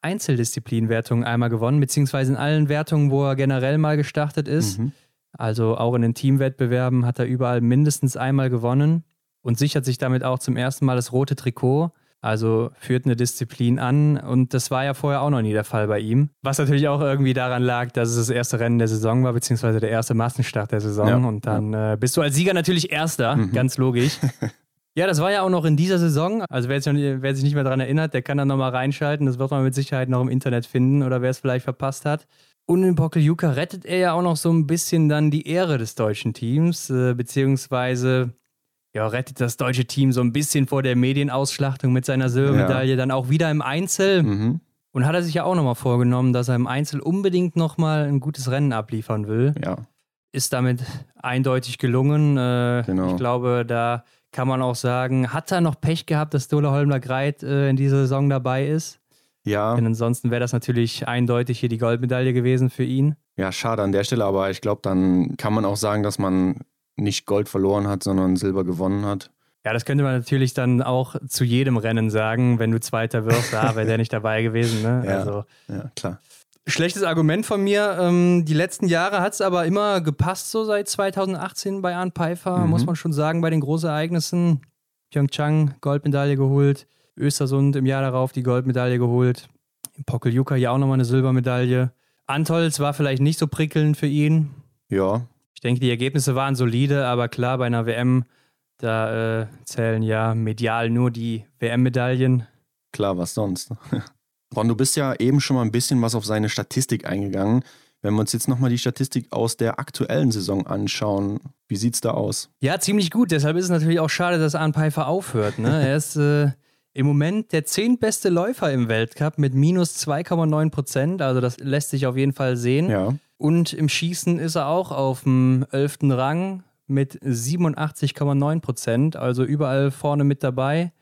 Einzeldisziplinwertungen einmal gewonnen, beziehungsweise in allen Wertungen, wo er generell mal gestartet ist. Mhm. Also auch in den Teamwettbewerben hat er überall mindestens einmal gewonnen und sichert sich damit auch zum ersten Mal das rote Trikot. Also führt eine Disziplin an und das war ja vorher auch noch nie der Fall bei ihm. Was natürlich auch irgendwie daran lag, dass es das erste Rennen der Saison war, beziehungsweise der erste Massenstart der Saison. Ja, und dann ja. äh, bist du als Sieger natürlich Erster, mhm. ganz logisch. <laughs> ja, das war ja auch noch in dieser Saison. Also wer, noch, wer sich nicht mehr daran erinnert, der kann dann nochmal reinschalten. Das wird man mit Sicherheit noch im Internet finden oder wer es vielleicht verpasst hat. Und in Pokeljuka rettet er ja auch noch so ein bisschen dann die Ehre des deutschen Teams, äh, beziehungsweise ja, rettet das deutsche Team so ein bisschen vor der Medienausschlachtung mit seiner Silbermedaille, ja. dann auch wieder im Einzel. Mhm. Und hat er sich ja auch nochmal vorgenommen, dass er im Einzel unbedingt nochmal ein gutes Rennen abliefern will. Ja. Ist damit eindeutig gelungen. Äh, genau. Ich glaube, da kann man auch sagen, hat er noch Pech gehabt, dass Dola Holmler Greit äh, in dieser Saison dabei ist? Ja. Denn ansonsten wäre das natürlich eindeutig hier die Goldmedaille gewesen für ihn. Ja, schade an der Stelle, aber ich glaube, dann kann man auch sagen, dass man nicht Gold verloren hat, sondern Silber gewonnen hat. Ja, das könnte man natürlich dann auch zu jedem Rennen sagen, wenn du Zweiter wirst, ah, wäre der <laughs> nicht dabei gewesen. Ne? Ja, also, ja, klar. Schlechtes Argument von mir. Ähm, die letzten Jahre hat es aber immer gepasst, so seit 2018 bei Arndt Pfeiffer, mhm. muss man schon sagen, bei den Großereignissen. Pyeongchang Goldmedaille geholt, Östersund im Jahr darauf die Goldmedaille geholt, Pokeljuka hier auch nochmal eine Silbermedaille. Antolz war vielleicht nicht so prickelnd für ihn. Ja, denke, die Ergebnisse waren solide, aber klar, bei einer WM, da äh, zählen ja medial nur die WM-Medaillen. Klar, was sonst. <laughs> Ron, du bist ja eben schon mal ein bisschen was auf seine Statistik eingegangen. Wenn wir uns jetzt nochmal die Statistik aus der aktuellen Saison anschauen, wie sieht es da aus? Ja, ziemlich gut. Deshalb ist es natürlich auch schade, dass Arne Pfeiffer aufhört. Ne? er ist äh, im Moment der zehntbeste Läufer im Weltcup mit minus 2,9 Prozent. Also das lässt sich auf jeden Fall sehen. Ja. Und im Schießen ist er auch auf dem 11. Rang mit 87,9 Prozent, also überall vorne mit dabei.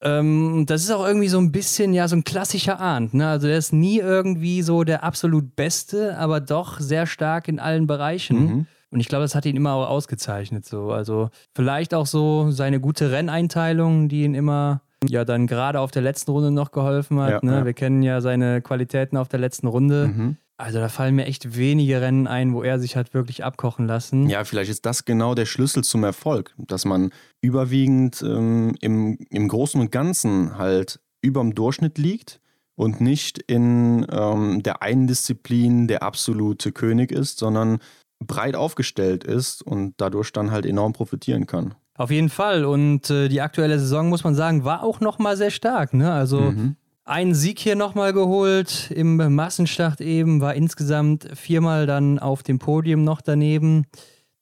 Ähm, das ist auch irgendwie so ein bisschen, ja, so ein klassischer Arndt. Ne? Also der ist nie irgendwie so der absolut Beste, aber doch sehr stark in allen Bereichen. Mhm. Und ich glaube, das hat ihn immer auch ausgezeichnet. So. Also vielleicht auch so seine gute Renneinteilung, die ihn immer ja dann gerade auf der letzten Runde noch geholfen hat. Ja, ne? ja. Wir kennen ja seine Qualitäten auf der letzten Runde. Mhm. Also da fallen mir echt wenige Rennen ein, wo er sich hat wirklich abkochen lassen. Ja, vielleicht ist das genau der Schlüssel zum Erfolg, dass man überwiegend ähm, im, im Großen und Ganzen halt überm Durchschnitt liegt und nicht in ähm, der einen Disziplin der absolute König ist, sondern breit aufgestellt ist und dadurch dann halt enorm profitieren kann. Auf jeden Fall. Und äh, die aktuelle Saison, muss man sagen, war auch nochmal sehr stark. Ne? Also mhm. Einen Sieg hier nochmal geholt im Massenstart eben, war insgesamt viermal dann auf dem Podium noch daneben.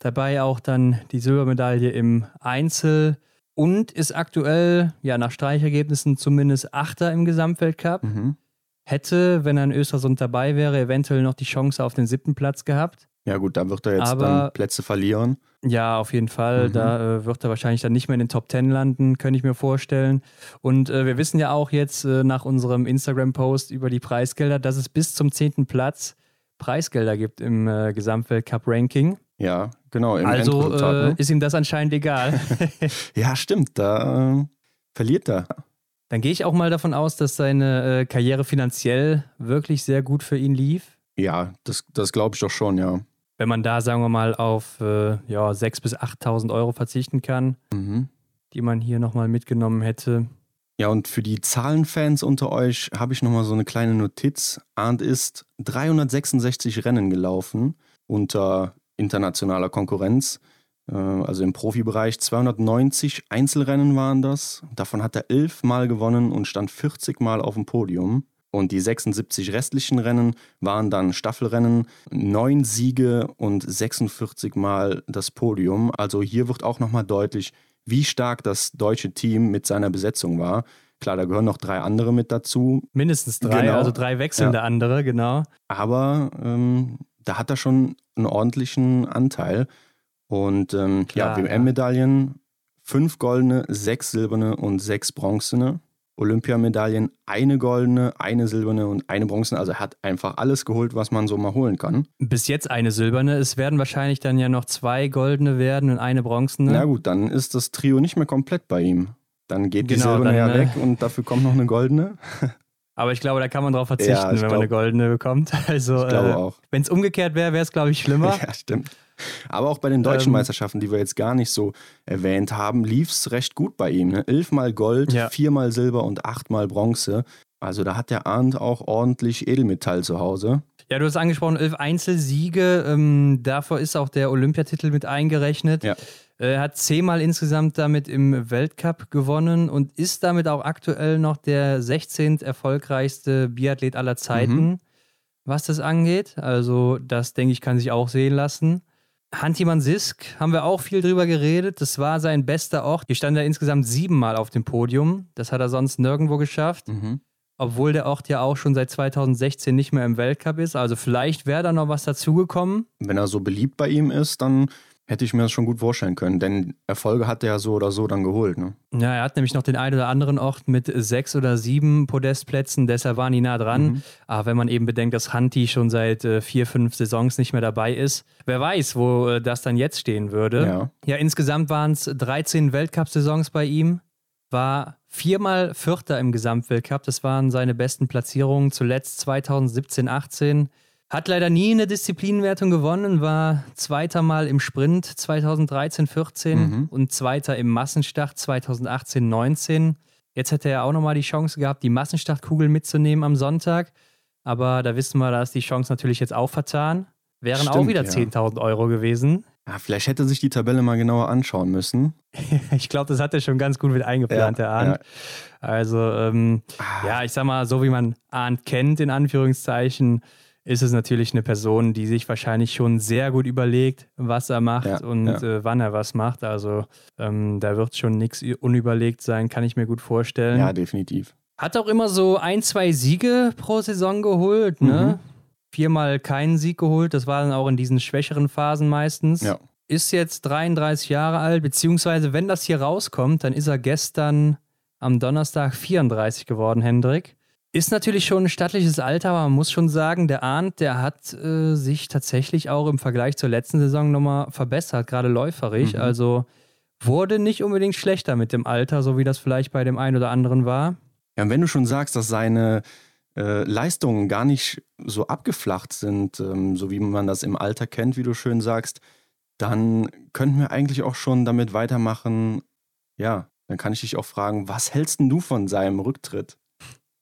Dabei auch dann die Silbermedaille im Einzel und ist aktuell, ja, nach Streichergebnissen zumindest Achter im Gesamtweltcup. Mhm. Hätte, wenn er in Östersund dabei wäre, eventuell noch die Chance auf den siebten Platz gehabt. Ja, gut, da wird er jetzt Aber, dann Plätze verlieren. Ja, auf jeden Fall. Mhm. Da äh, wird er wahrscheinlich dann nicht mehr in den Top Ten landen, könnte ich mir vorstellen. Und äh, wir wissen ja auch jetzt äh, nach unserem Instagram-Post über die Preisgelder, dass es bis zum zehnten Platz Preisgelder gibt im äh, Gesamtweltcup-Ranking. Ja, genau. also äh, ne? ist ihm das anscheinend egal. <laughs> ja, stimmt. Da äh, verliert er. Dann gehe ich auch mal davon aus, dass seine Karriere finanziell wirklich sehr gut für ihn lief. Ja, das, das glaube ich doch schon, ja wenn man da, sagen wir mal, auf äh, ja, 6.000 bis 8.000 Euro verzichten kann, mhm. die man hier nochmal mitgenommen hätte. Ja, und für die Zahlenfans unter euch habe ich nochmal so eine kleine Notiz. Arndt ist 366 Rennen gelaufen unter internationaler Konkurrenz. Äh, also im Profibereich 290 Einzelrennen waren das. Davon hat er 11 Mal gewonnen und stand 40 Mal auf dem Podium. Und die 76 restlichen Rennen waren dann Staffelrennen, neun Siege und 46 Mal das Podium. Also hier wird auch nochmal deutlich, wie stark das deutsche Team mit seiner Besetzung war. Klar, da gehören noch drei andere mit dazu. Mindestens drei, genau. also drei wechselnde ja. andere, genau. Aber ähm, da hat er schon einen ordentlichen Anteil. Und ähm, Klar, ja, WM-Medaillen, fünf goldene, sechs silberne und sechs bronzene. Olympiamedaillen, eine goldene, eine silberne und eine bronzene. Also er hat einfach alles geholt, was man so mal holen kann. Bis jetzt eine silberne. Es werden wahrscheinlich dann ja noch zwei goldene werden und eine bronzene. Na gut, dann ist das Trio nicht mehr komplett bei ihm. Dann geht genau, die silberne ja weg und dafür kommt noch eine goldene. <laughs> Aber ich glaube, da kann man drauf verzichten, ja, wenn glaub, man eine goldene bekommt. <laughs> Also, ich glaube äh, auch. Wenn es umgekehrt wäre, wäre es, glaube ich, schlimmer. <laughs> ja, stimmt. Aber auch bei den deutschen ähm, Meisterschaften, die wir jetzt gar nicht so erwähnt haben, lief es recht gut bei ihm. Ne? Elfmal Gold, ja. viermal Silber und achtmal Bronze. Also da hat der Arndt auch ordentlich Edelmetall zu Hause. Ja, du hast angesprochen, elf Einzelsiege. Ähm, davor ist auch der Olympiatitel mit eingerechnet. Ja. Er hat zehnmal insgesamt damit im Weltcup gewonnen und ist damit auch aktuell noch der 16. erfolgreichste Biathlet aller Zeiten, mhm. was das angeht. Also, das denke ich, kann sich auch sehen lassen. Hantiman Sisk haben wir auch viel drüber geredet. Das war sein bester Ort. Hier stand er insgesamt siebenmal auf dem Podium. Das hat er sonst nirgendwo geschafft. Mhm. Obwohl der Ort ja auch schon seit 2016 nicht mehr im Weltcup ist. Also vielleicht wäre da noch was dazugekommen. Wenn er so beliebt bei ihm ist, dann hätte ich mir das schon gut vorstellen können, denn Erfolge hat er ja so oder so dann geholt. Ne? Ja, er hat nämlich noch den einen oder anderen Ort mit sechs oder sieben Podestplätzen, deshalb war nie nah dran. Mhm. Aber wenn man eben bedenkt, dass Hanti schon seit äh, vier, fünf Saisons nicht mehr dabei ist, wer weiß, wo äh, das dann jetzt stehen würde. Ja, ja insgesamt waren es 13 Weltcup-Saisons bei ihm, war viermal Vierter im Gesamtweltcup, das waren seine besten Platzierungen, zuletzt 2017, 18 hat leider nie eine Disziplinenwertung gewonnen, war zweiter Mal im Sprint 2013, 14 mhm. und zweiter im Massenstart 2018, 19. Jetzt hätte er auch nochmal die Chance gehabt, die Massenstartkugel mitzunehmen am Sonntag. Aber da wissen wir, da ist die Chance natürlich jetzt auch vertan. Wären Stimmt, auch wieder ja. 10.000 Euro gewesen. Ja, vielleicht hätte sich die Tabelle mal genauer anschauen müssen. <laughs> ich glaube, das hat er schon ganz gut mit eingeplant, ja, der Arndt. Ja. Also, ähm, ah. ja, ich sag mal, so wie man Arndt kennt, in Anführungszeichen, ist es natürlich eine Person, die sich wahrscheinlich schon sehr gut überlegt, was er macht ja, und ja. Äh, wann er was macht. Also ähm, da wird schon nichts unüberlegt sein, kann ich mir gut vorstellen. Ja, definitiv. Hat auch immer so ein, zwei Siege pro Saison geholt, ne? Mhm. Viermal keinen Sieg geholt, das war dann auch in diesen schwächeren Phasen meistens. Ja. Ist jetzt 33 Jahre alt, beziehungsweise wenn das hier rauskommt, dann ist er gestern am Donnerstag 34 geworden, Hendrik. Ist natürlich schon ein stattliches Alter, aber man muss schon sagen, der Arndt, der hat äh, sich tatsächlich auch im Vergleich zur letzten Saison nochmal verbessert, gerade läuferig. Mhm. Also wurde nicht unbedingt schlechter mit dem Alter, so wie das vielleicht bei dem einen oder anderen war. Ja, und wenn du schon sagst, dass seine äh, Leistungen gar nicht so abgeflacht sind, ähm, so wie man das im Alter kennt, wie du schön sagst, dann könnten wir eigentlich auch schon damit weitermachen. Ja, dann kann ich dich auch fragen, was hältst du von seinem Rücktritt?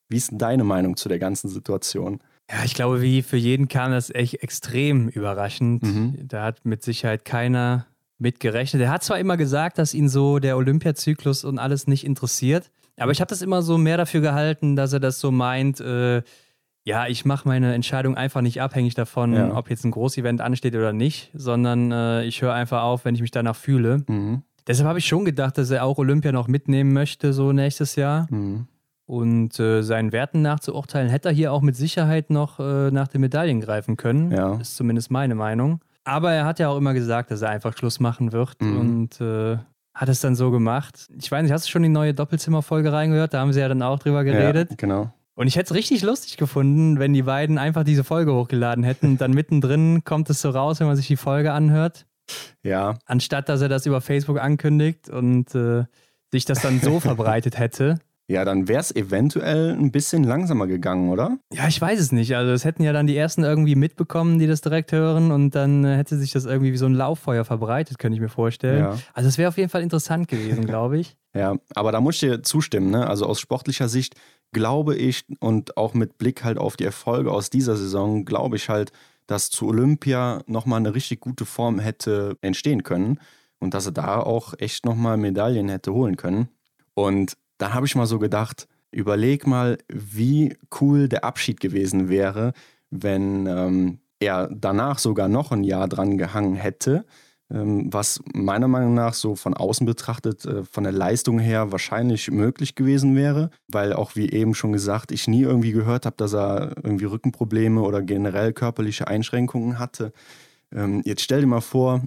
Wie ist denn deine Meinung zu der ganzen Situation? Ja, ich glaube, wie für jeden kam das echt extrem überraschend. Mhm. Da hat mit Sicherheit keiner mit gerechnet. Er hat zwar immer gesagt, dass ihn so der Olympiazyklus und alles nicht interessiert, aber ich habe das immer so mehr dafür gehalten, dass er das so meint, äh, ja, ich mache meine Entscheidung einfach nicht abhängig davon, ja. ob jetzt ein Großevent ansteht oder nicht, sondern äh, ich höre einfach auf, wenn ich mich danach fühle. Mhm. Deshalb habe ich schon gedacht, dass er auch Olympia noch mitnehmen möchte, so nächstes Jahr. Mhm. Und äh, seinen Werten nachzuurteilen, hätte er hier auch mit Sicherheit noch äh, nach den Medaillen greifen können. Ja. Ist zumindest meine Meinung. Aber er hat ja auch immer gesagt, dass er einfach Schluss machen wird mhm. und äh, hat es dann so gemacht. Ich weiß nicht, hast du schon die neue Doppelzimmerfolge reingehört? Da haben sie ja dann auch drüber geredet. Ja, genau. Und ich hätte es richtig lustig gefunden, wenn die beiden einfach diese Folge hochgeladen hätten. Und dann mittendrin kommt es so raus, wenn man sich die Folge anhört. Ja. Anstatt dass er das über Facebook ankündigt und äh, sich das dann so <laughs> verbreitet hätte. Ja, dann wäre es eventuell ein bisschen langsamer gegangen, oder? Ja, ich weiß es nicht. Also es hätten ja dann die ersten irgendwie mitbekommen, die das direkt hören und dann äh, hätte sich das irgendwie wie so ein Lauffeuer verbreitet, könnte ich mir vorstellen. Ja. Also es wäre auf jeden Fall interessant gewesen, glaube ich. <laughs> Ja, aber da muss ich dir zustimmen, ne? Also aus sportlicher Sicht glaube ich und auch mit Blick halt auf die Erfolge aus dieser Saison, glaube ich halt, dass zu Olympia nochmal eine richtig gute Form hätte entstehen können und dass er da auch echt nochmal Medaillen hätte holen können. Und dann habe ich mal so gedacht, überleg mal, wie cool der Abschied gewesen wäre, wenn ähm, er danach sogar noch ein Jahr dran gehangen hätte, ähm, was meiner Meinung nach so von außen betrachtet, äh, von der Leistung her wahrscheinlich möglich gewesen wäre, weil auch wie eben schon gesagt, ich nie irgendwie gehört habe, dass er irgendwie Rückenprobleme oder generell körperliche Einschränkungen hatte. Ähm, jetzt stell dir mal vor,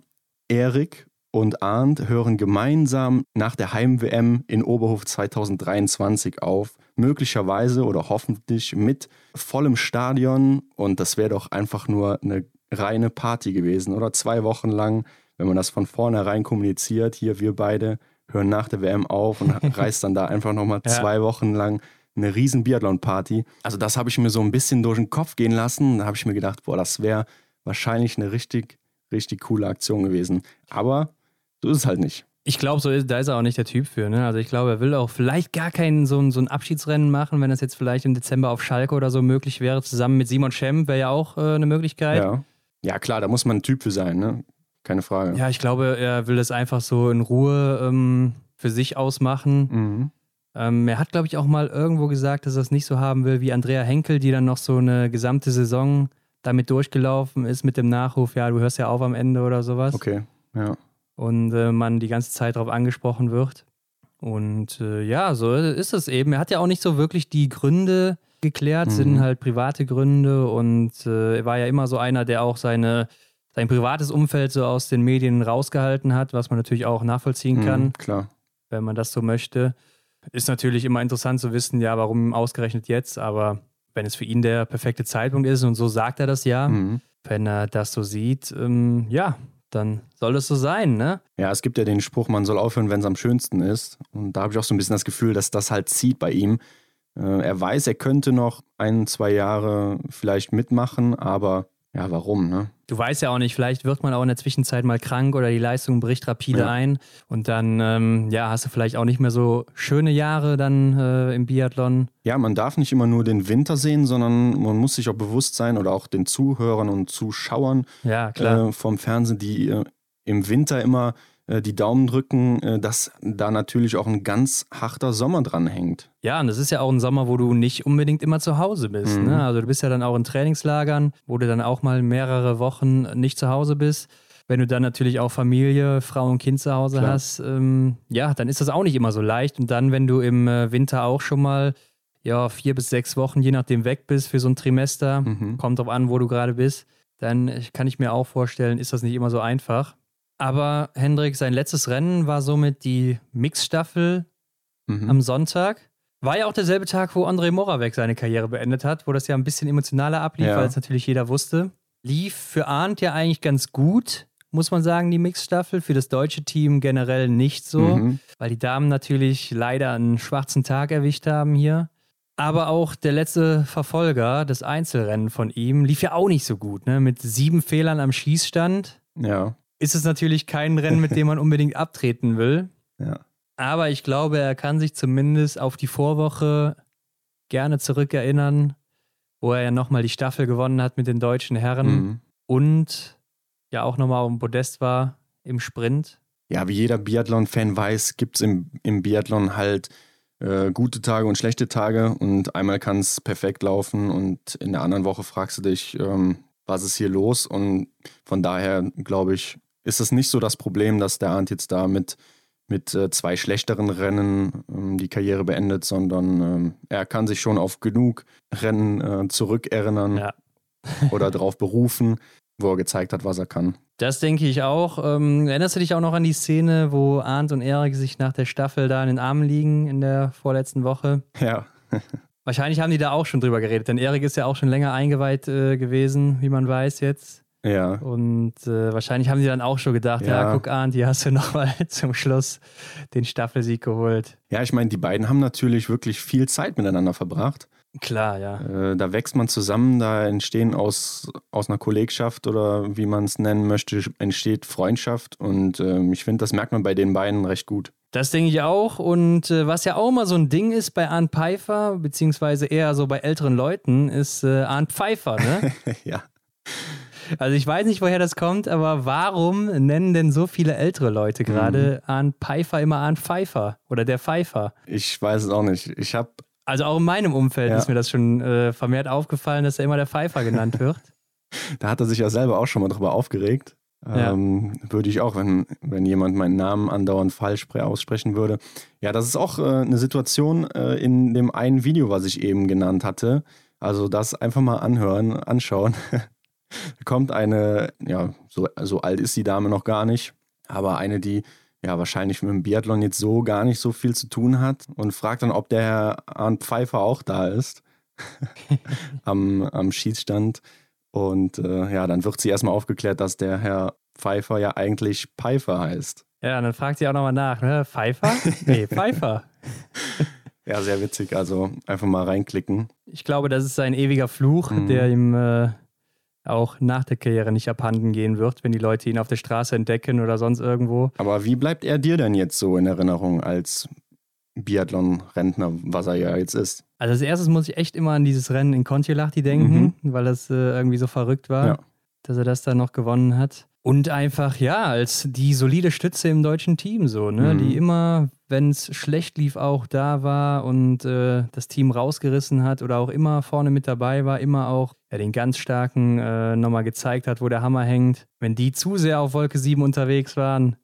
Erik und Arndt hören gemeinsam nach der Heim-WM in Oberhof 2023 auf. Möglicherweise oder hoffentlich mit vollem Stadion. Und das wäre doch einfach nur eine reine Party gewesen. Oder zwei Wochen lang, wenn man das von vornherein kommuniziert. Hier, wir beide hören nach der WM auf und <laughs> reist dann da einfach nochmal ja. zwei Wochen lang eine riesen Biathlon-Party. Also das habe ich mir so ein bisschen durch den Kopf gehen lassen. Da habe ich mir gedacht, boah, das wäre wahrscheinlich eine richtig richtig coole Aktion gewesen. Aber so ist es halt nicht. Ich glaube, so ist, da ist er auch nicht der Typ für. Ne? Also ich glaube, er will auch vielleicht gar kein so ein, so ein Abschiedsrennen machen, wenn das jetzt vielleicht im Dezember auf Schalke oder so möglich wäre. Zusammen mit Simon Schemp wäre ja auch äh, eine Möglichkeit. Ja. ja, klar, da muss man ein Typ für sein, ne? Keine Frage. Ja, ich glaube, er will das einfach so in Ruhe ähm, für sich ausmachen. Mhm. Ähm, er hat, glaube ich, auch mal irgendwo gesagt, dass er es nicht so haben will wie Andrea Henkel, die dann noch so eine gesamte Saison damit durchgelaufen ist mit dem Nachruf, ja, du hörst ja auf am Ende oder sowas. Okay, ja. Und äh, man die ganze Zeit darauf angesprochen wird. Und äh, ja, so ist es eben. Er hat ja auch nicht so wirklich die Gründe geklärt, mhm. sind halt private Gründe und äh, er war ja immer so einer, der auch seine, sein privates Umfeld so aus den Medien rausgehalten hat, was man natürlich auch nachvollziehen kann. Mhm, klar. Wenn man das so möchte. Ist natürlich immer interessant zu wissen, ja, warum ausgerechnet jetzt, aber wenn es für ihn der perfekte Zeitpunkt ist und so sagt er das ja, Mhm. wenn er das so sieht, ähm, ja, dann soll es so sein, ne? Ja, es gibt ja den Spruch, man soll aufhören, wenn es am schönsten ist. Und da habe ich auch so ein bisschen das Gefühl, dass das halt zieht bei ihm. Äh, er weiß, er könnte noch ein, zwei Jahre vielleicht mitmachen, aber ja, warum, ne? Du weißt ja auch nicht, vielleicht wird man auch in der Zwischenzeit mal krank oder die Leistung bricht rapide Ja. ein und dann, ähm, ja, hast du vielleicht auch nicht mehr so schöne Jahre dann äh, im Biathlon. Ja, man darf nicht immer nur den Winter sehen, sondern man muss sich auch bewusst sein oder auch den Zuhörern und Zuschauern Ja, äh, vom Fernsehen, die äh, im Winter immer die Daumen drücken, äh, dass da natürlich auch ein ganz harter Sommer dran hängt. Ja, und das ist ja auch ein Sommer, wo du nicht unbedingt immer zu Hause bist. Mhm. Ne? Also du bist ja dann auch in Trainingslagern, wo du dann auch mal mehrere Wochen nicht zu Hause bist. Wenn du dann natürlich auch Familie, Frau und Kind zu Hause Klar. hast, ähm, ja, dann ist das auch nicht immer so leicht. Und dann, wenn du im äh, Winter auch schon mal ja, vier bis sechs Wochen, je nachdem, weg bist für so ein Trimester, Mhm. kommt drauf an, wo du gerade bist, dann äh, kann ich mir auch vorstellen, ist das nicht immer so einfach. Aber Hendrik, sein letztes Rennen war somit die Mixstaffel Mhm. am Sonntag. War ja auch derselbe Tag, wo André Moravec seine Karriere beendet hat, wo das ja ein bisschen emotionaler ablief, Ja. weil es natürlich jeder wusste. Lief für Arndt ja eigentlich ganz gut, muss man sagen, die Mixstaffel. Für das deutsche Team generell nicht so, Mhm. weil die Damen natürlich leider einen schwarzen Tag erwischt haben hier. Aber auch der letzte Verfolger, das Einzelrennen von ihm, lief ja auch nicht so gut. Ne? Mit sieben Fehlern am Schießstand Ja, ist es natürlich kein Rennen, mit dem man unbedingt abtreten will. <laughs> ja. Aber ich glaube, er kann sich zumindest auf die Vorwoche gerne zurückerinnern, wo er ja nochmal die Staffel gewonnen hat mit den deutschen Herren Mhm. und ja auch nochmal auf dem Podest war im Sprint. Ja, wie jeder Biathlon-Fan weiß, gibt es im, im Biathlon halt äh, gute Tage und schlechte Tage und einmal kann es perfekt laufen und in der anderen Woche fragst du dich, ähm, was ist hier los? Und von daher glaube ich, ist es nicht so das Problem, dass der Arndt jetzt da mit, mit äh, zwei schlechteren Rennen ähm, die Karriere beendet, sondern ähm, er kann sich schon auf genug Rennen äh, zurückerinnern Ja. <laughs> oder darauf berufen, wo er gezeigt hat, was er kann. Das denke ich auch. Ähm, erinnerst du dich auch noch an die Szene, wo Arndt und Erik sich nach der Staffel da in den Armen liegen in der vorletzten Woche? Ja, Wahrscheinlich haben die da auch schon drüber geredet, denn Erik ist ja auch schon länger eingeweiht äh, gewesen, wie man weiß jetzt. Ja. Und äh, wahrscheinlich haben sie dann auch schon gedacht, ja, Ja. guck an, hier hast du <laughs> nochmal zum Schluss den Staffelsieg geholt. Ja, ich meine, die beiden haben natürlich wirklich viel Zeit miteinander verbracht. Klar, ja. Äh, da wächst man zusammen, da entstehen aus, aus einer Kollegschaft oder wie man es nennen möchte, entsteht Freundschaft. Und ähm, ich finde, das merkt man bei den beiden recht gut. Das denke ich auch. Und äh, was ja auch immer so ein Ding ist bei Arndt Pfeiffer, beziehungsweise eher so bei älteren Leuten, ist äh, Arndt Pfeiffer, ne? <laughs> ja. Also ich weiß nicht, woher das kommt, aber warum nennen denn so viele ältere Leute gerade Arndt Pfeiffer immer Arndt Pfeiffer oder der Pfeiffer? Ich weiß es auch nicht. Ich habe, Also auch in meinem Umfeld Ja. ist mir das schon äh, vermehrt aufgefallen, dass er immer der Pfeiffer genannt <laughs> wird. da hat er sich ja selber auch schon mal drüber aufgeregt. Ja. Ähm, würde ich auch, wenn, wenn jemand meinen Namen andauernd falsch spre- aussprechen würde. Ja, das ist auch äh, eine Situation äh, in dem einen Video, was ich eben genannt hatte. Also das einfach mal anhören, anschauen. <laughs> Kommt eine, ja, so, so alt ist die Dame noch gar nicht, aber eine, die ja wahrscheinlich mit dem Biathlon jetzt so gar nicht so viel zu tun hat und fragt dann, ob der Herr Arndt Pfeiffer auch da ist <laughs> am, am Schießstand. Und äh, ja, dann wird sie erstmal aufgeklärt, dass der Herr Pfeiffer ja eigentlich Pfeiffer heißt. Ja, und dann fragt sie auch nochmal nach, ne? Pfeiffer? Nee, <laughs> Pfeiffer. Ja, sehr witzig. Also einfach mal reinklicken. Ich glaube, das ist sein ewiger Fluch, Mhm. der ihm äh, auch nach der Karriere nicht abhanden gehen wird, wenn die Leute ihn auf der Straße entdecken oder sonst irgendwo. Aber wie bleibt er dir denn jetzt so in Erinnerung als Biathlon-Rentner, was er ja jetzt ist? Also als erstes muss ich echt immer an dieses Rennen in Kontiolahti denken, mhm. weil das äh, irgendwie so verrückt war, ja. dass er das da noch gewonnen hat. Und einfach, ja, als die solide Stütze im deutschen Team, so, ne? Mhm. Die immer, wenn es schlecht lief, auch da war und äh, das Team rausgerissen hat oder auch immer vorne mit dabei war, immer auch ja, den ganz starken äh, nochmal gezeigt hat, wo der Hammer hängt. Wenn die zu sehr auf Wolke 7 unterwegs waren,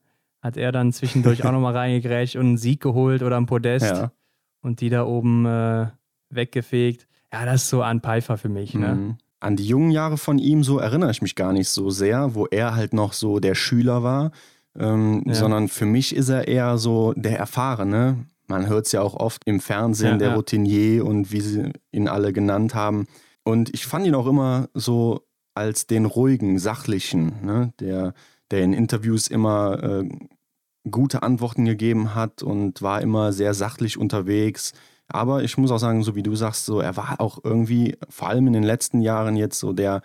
hat er dann zwischendurch <laughs> auch nochmal reingegrätscht und einen Sieg geholt oder am Podest ja. und die da oben äh, weggefegt. Ja, das ist so ein Pfeiffer für mich, ne? An die jungen Jahre von ihm so erinnere ich mich gar nicht so sehr, wo er halt noch so der Schüler war, ähm, ja. sondern für mich ist er eher so der Erfahrene. Man hört es ja auch oft im Fernsehen, ja, der ja. Routinier und wie sie ihn alle genannt haben. Und ich fand ihn auch immer so als den ruhigen, sachlichen, ne? der, der in Interviews immer äh, gute Antworten gegeben hat und war immer sehr sachlich unterwegs aber ich muss auch sagen, so wie du sagst, so er war auch irgendwie, vor allem in den letzten Jahren jetzt so der,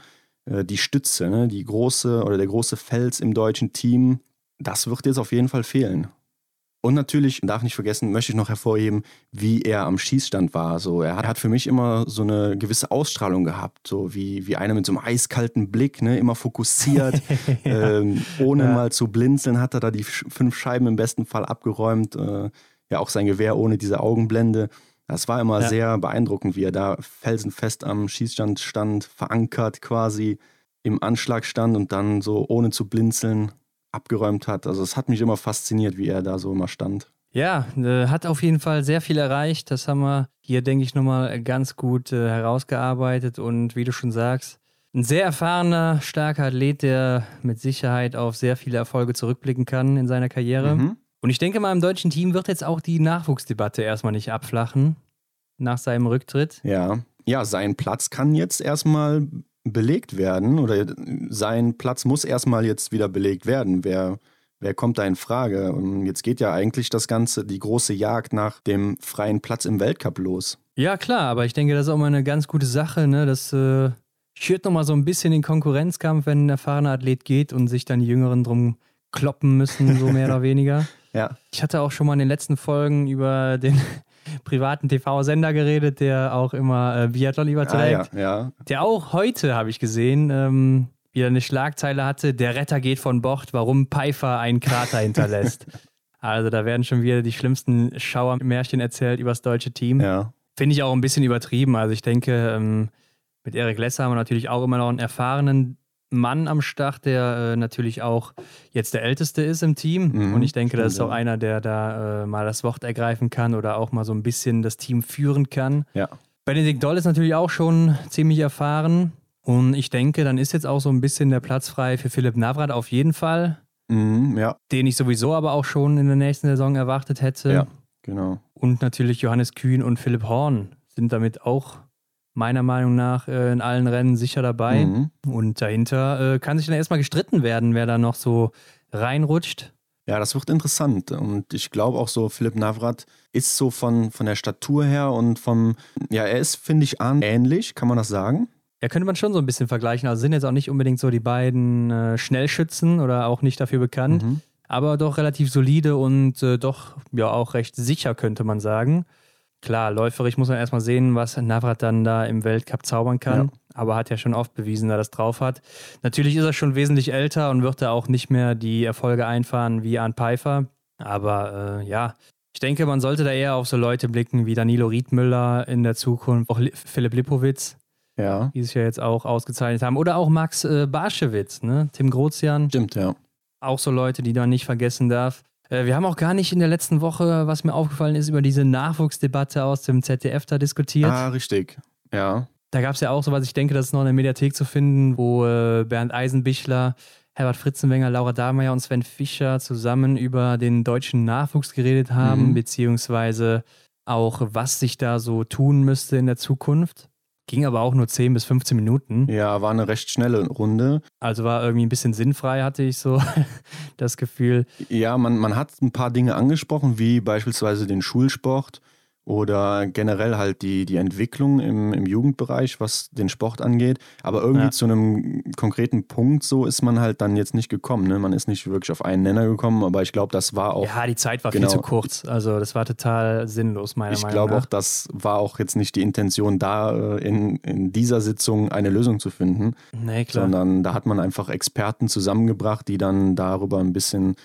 äh, die Stütze, ne? die große oder der große Fels im deutschen Team. Das wird jetzt auf jeden Fall fehlen. Und natürlich, darf nicht vergessen, möchte ich noch hervorheben, wie er am Schießstand war. So, er hat für mich immer so eine gewisse Ausstrahlung gehabt, so wie, wie einer mit so einem eiskalten Blick, ne, immer fokussiert, <laughs> ja. ähm, ohne ja. mal zu blinzeln, hat er da die fünf Scheiben im besten Fall abgeräumt. Äh, ja, auch sein Gewehr ohne diese Augenblende. Das war immer ja. sehr beeindruckend, wie er da felsenfest am Schießstand stand, verankert quasi im Anschlag stand und dann so ohne zu blinzeln abgeräumt hat. Also es hat mich immer fasziniert, wie er da so immer stand. Ja, äh, hat auf jeden Fall sehr viel erreicht. Das haben wir hier, denke ich, nochmal ganz gut äh, herausgearbeitet. Und wie du schon sagst, ein sehr erfahrener, starker Athlet, der mit Sicherheit auf sehr viele Erfolge zurückblicken kann in seiner Karriere. Mhm. Und ich denke mal, im deutschen Team wird jetzt auch die Nachwuchsdebatte erstmal nicht abflachen nach seinem Rücktritt. Ja, ja, sein Platz kann jetzt erstmal belegt werden oder sein Platz muss erstmal jetzt wieder belegt werden. Wer, wer kommt da in Frage? Und jetzt geht ja eigentlich das Ganze, die große Jagd nach dem freien Platz im Weltcup los. Ja, klar, aber ich denke, das ist auch mal eine ganz gute Sache. Ne? Das äh, schürt nochmal so ein bisschen den Konkurrenzkampf, wenn ein erfahrener Athlet geht und sich dann die Jüngeren drum kloppen müssen, so mehr oder <laughs> weniger. Ja. Ich hatte auch schon mal in den letzten Folgen über den <laughs> privaten TV-Sender geredet, der auch immer äh, Biathlon überträgt. Ah, ja, ja. Der auch heute, habe ich gesehen, ähm, wieder eine Schlagzeile hatte, der Retter geht von Bord, warum Pfeiffer einen Krater hinterlässt. <laughs> also da werden schon wieder die schlimmsten Schauermärchen erzählt über das deutsche Team. Ja. Finde ich auch ein bisschen übertrieben. Also ich denke, ähm, mit Erik Lesser haben wir natürlich auch immer noch einen erfahrenen Mann am Start, der äh, natürlich auch jetzt der Älteste ist im Team. Mhm, und ich denke, das ist auch einer, der da äh, mal das Wort ergreifen kann oder auch mal so ein bisschen das Team führen kann. Ja. Benedikt Doll ist natürlich auch schon ziemlich erfahren. Und ich denke, dann ist jetzt auch so ein bisschen der Platz frei für Philipp Navrat auf jeden Fall. Mhm, ja. Den ich sowieso aber auch schon in der nächsten Saison erwartet hätte. Ja, genau. Und natürlich Johannes Kühn und Philipp Horn sind damit auch meiner Meinung nach äh, in allen Rennen sicher dabei. Mhm. Und dahinter äh, kann sich dann erstmal gestritten werden, wer da noch so reinrutscht. Ja, das wird interessant. Und ich glaube auch so, Philipp Navrat ist so von, von der Statur her und vom, ja, er ist, finde ich, ähnlich, kann man das sagen? Ja, könnte man schon so ein bisschen vergleichen. Also sind jetzt auch nicht unbedingt so die beiden äh, Schnellschützen oder auch nicht dafür bekannt, mhm. aber doch relativ solide und äh, doch ja auch recht sicher, könnte man sagen. Klar, läuferisch muss man erstmal sehen, was Navrat dann da im Weltcup zaubern kann. Ja. Aber hat ja schon oft bewiesen, dass er das drauf hat. Natürlich ist er schon wesentlich älter und wird da auch nicht mehr die Erfolge einfahren wie Arndt Pfeiffer. Aber äh, ja, ich denke, man sollte da eher auf so Leute blicken wie Danilo Riedmüller in der Zukunft, auch Philipp Lipowitz, ja. die sich ja jetzt auch ausgezeichnet haben. Oder auch Max äh, Barschewitz, ne? Tim Grozian. Stimmt, ja. Auch so Leute, die man nicht vergessen darf. Äh, wir haben auch gar nicht in der letzten Woche, was mir aufgefallen ist, über diese Nachwuchsdebatte aus dem ZDF da diskutiert. Ah, richtig. Ja. Da gab es ja auch sowas, ich denke, das ist noch in der Mediathek zu finden, wo äh, Bernd Eisenbichler, Herbert Fritzenwenger, Laura Dahlmeier und Sven Fischer zusammen über den deutschen Nachwuchs geredet haben, mhm. beziehungsweise auch, was sich da so tun müsste in der Zukunft. Ging aber auch nur 10 bis 15 Minuten. Ja, war eine recht schnelle Runde. Also war irgendwie ein bisschen sinnfrei, hatte ich so <laughs> das Gefühl. Ja, man, man hat ein paar Dinge angesprochen, wie beispielsweise den Schulsport oder generell halt die, die Entwicklung im, im Jugendbereich, was den Sport angeht. Aber irgendwie ja. zu einem konkreten Punkt so ist man halt dann jetzt nicht gekommen. Ne? Man ist nicht wirklich auf einen Nenner gekommen, aber ich glaube, das war auch. Ja, die Zeit war genau, viel zu kurz. Also das war total sinnlos, meiner Meinung nach. Ich glaube auch, das war auch jetzt nicht die Intention, da äh, in, in dieser Sitzung eine Lösung zu finden. Nee, klar. Sondern da hat man einfach Experten zusammengebracht, die dann darüber ein bisschen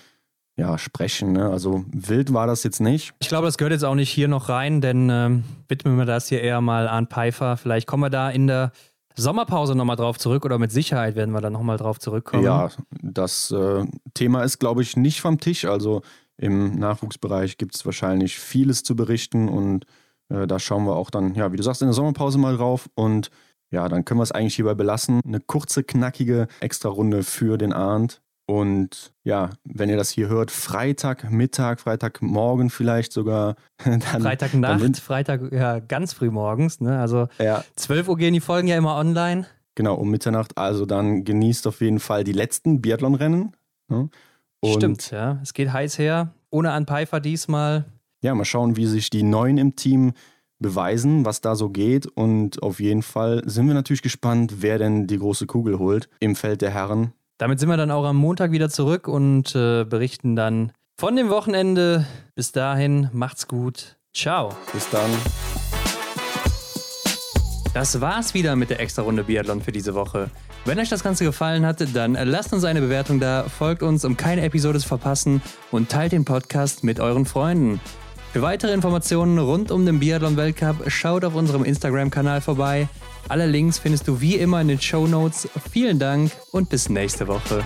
ja, sprechen. Ne? Also wild war das jetzt nicht. Ich glaube, das gehört jetzt auch nicht hier noch rein, denn ähm, widmen wir das hier eher mal an Pfeiffer. Vielleicht kommen wir da in der Sommerpause nochmal drauf zurück oder mit Sicherheit werden wir da nochmal drauf zurückkommen. Ja, das äh, Thema ist, glaube ich, nicht vom Tisch. Also im Nachwuchsbereich gibt es wahrscheinlich vieles zu berichten und äh, da schauen wir auch dann, ja, wie du sagst, in der Sommerpause mal drauf und ja, dann können wir es eigentlich hierbei belassen. Eine kurze, knackige Extra-Runde für den Arndt. Und ja, wenn ihr das hier hört, Freitag, Mittag, Freitagmorgen vielleicht sogar. <laughs> Dann, Freitagnacht, dann Freitag, ja, ganz früh morgens. Ne? Also ja. 12 Uhr gehen die Folgen ja immer online. Genau, um Mitternacht. Also dann genießt auf jeden Fall die letzten Biathlon-Rennen. Ne? Stimmt, ja. Es geht heiß her. Ohne Anpeifer diesmal. Ja, mal schauen, wie sich die Neuen im Team beweisen, was da so geht. Und auf jeden Fall sind wir natürlich gespannt, wer denn die große Kugel holt im Feld der Herren. Damit sind wir dann auch am Montag wieder zurück und äh, berichten dann von dem Wochenende. Bis dahin, macht's gut. Ciao. Bis dann. Das war's wieder mit der Extra-Runde Biathlon für diese Woche. Wenn euch das Ganze gefallen hat, dann lasst uns eine Bewertung da, folgt uns, um keine Episode zu verpassen und teilt den Podcast mit euren Freunden. Für weitere Informationen rund um den Biathlon-Weltcup schaut auf unserem Instagram-Kanal vorbei. Alle Links findest du wie immer in den Show Notes. Vielen Dank und bis nächste Woche.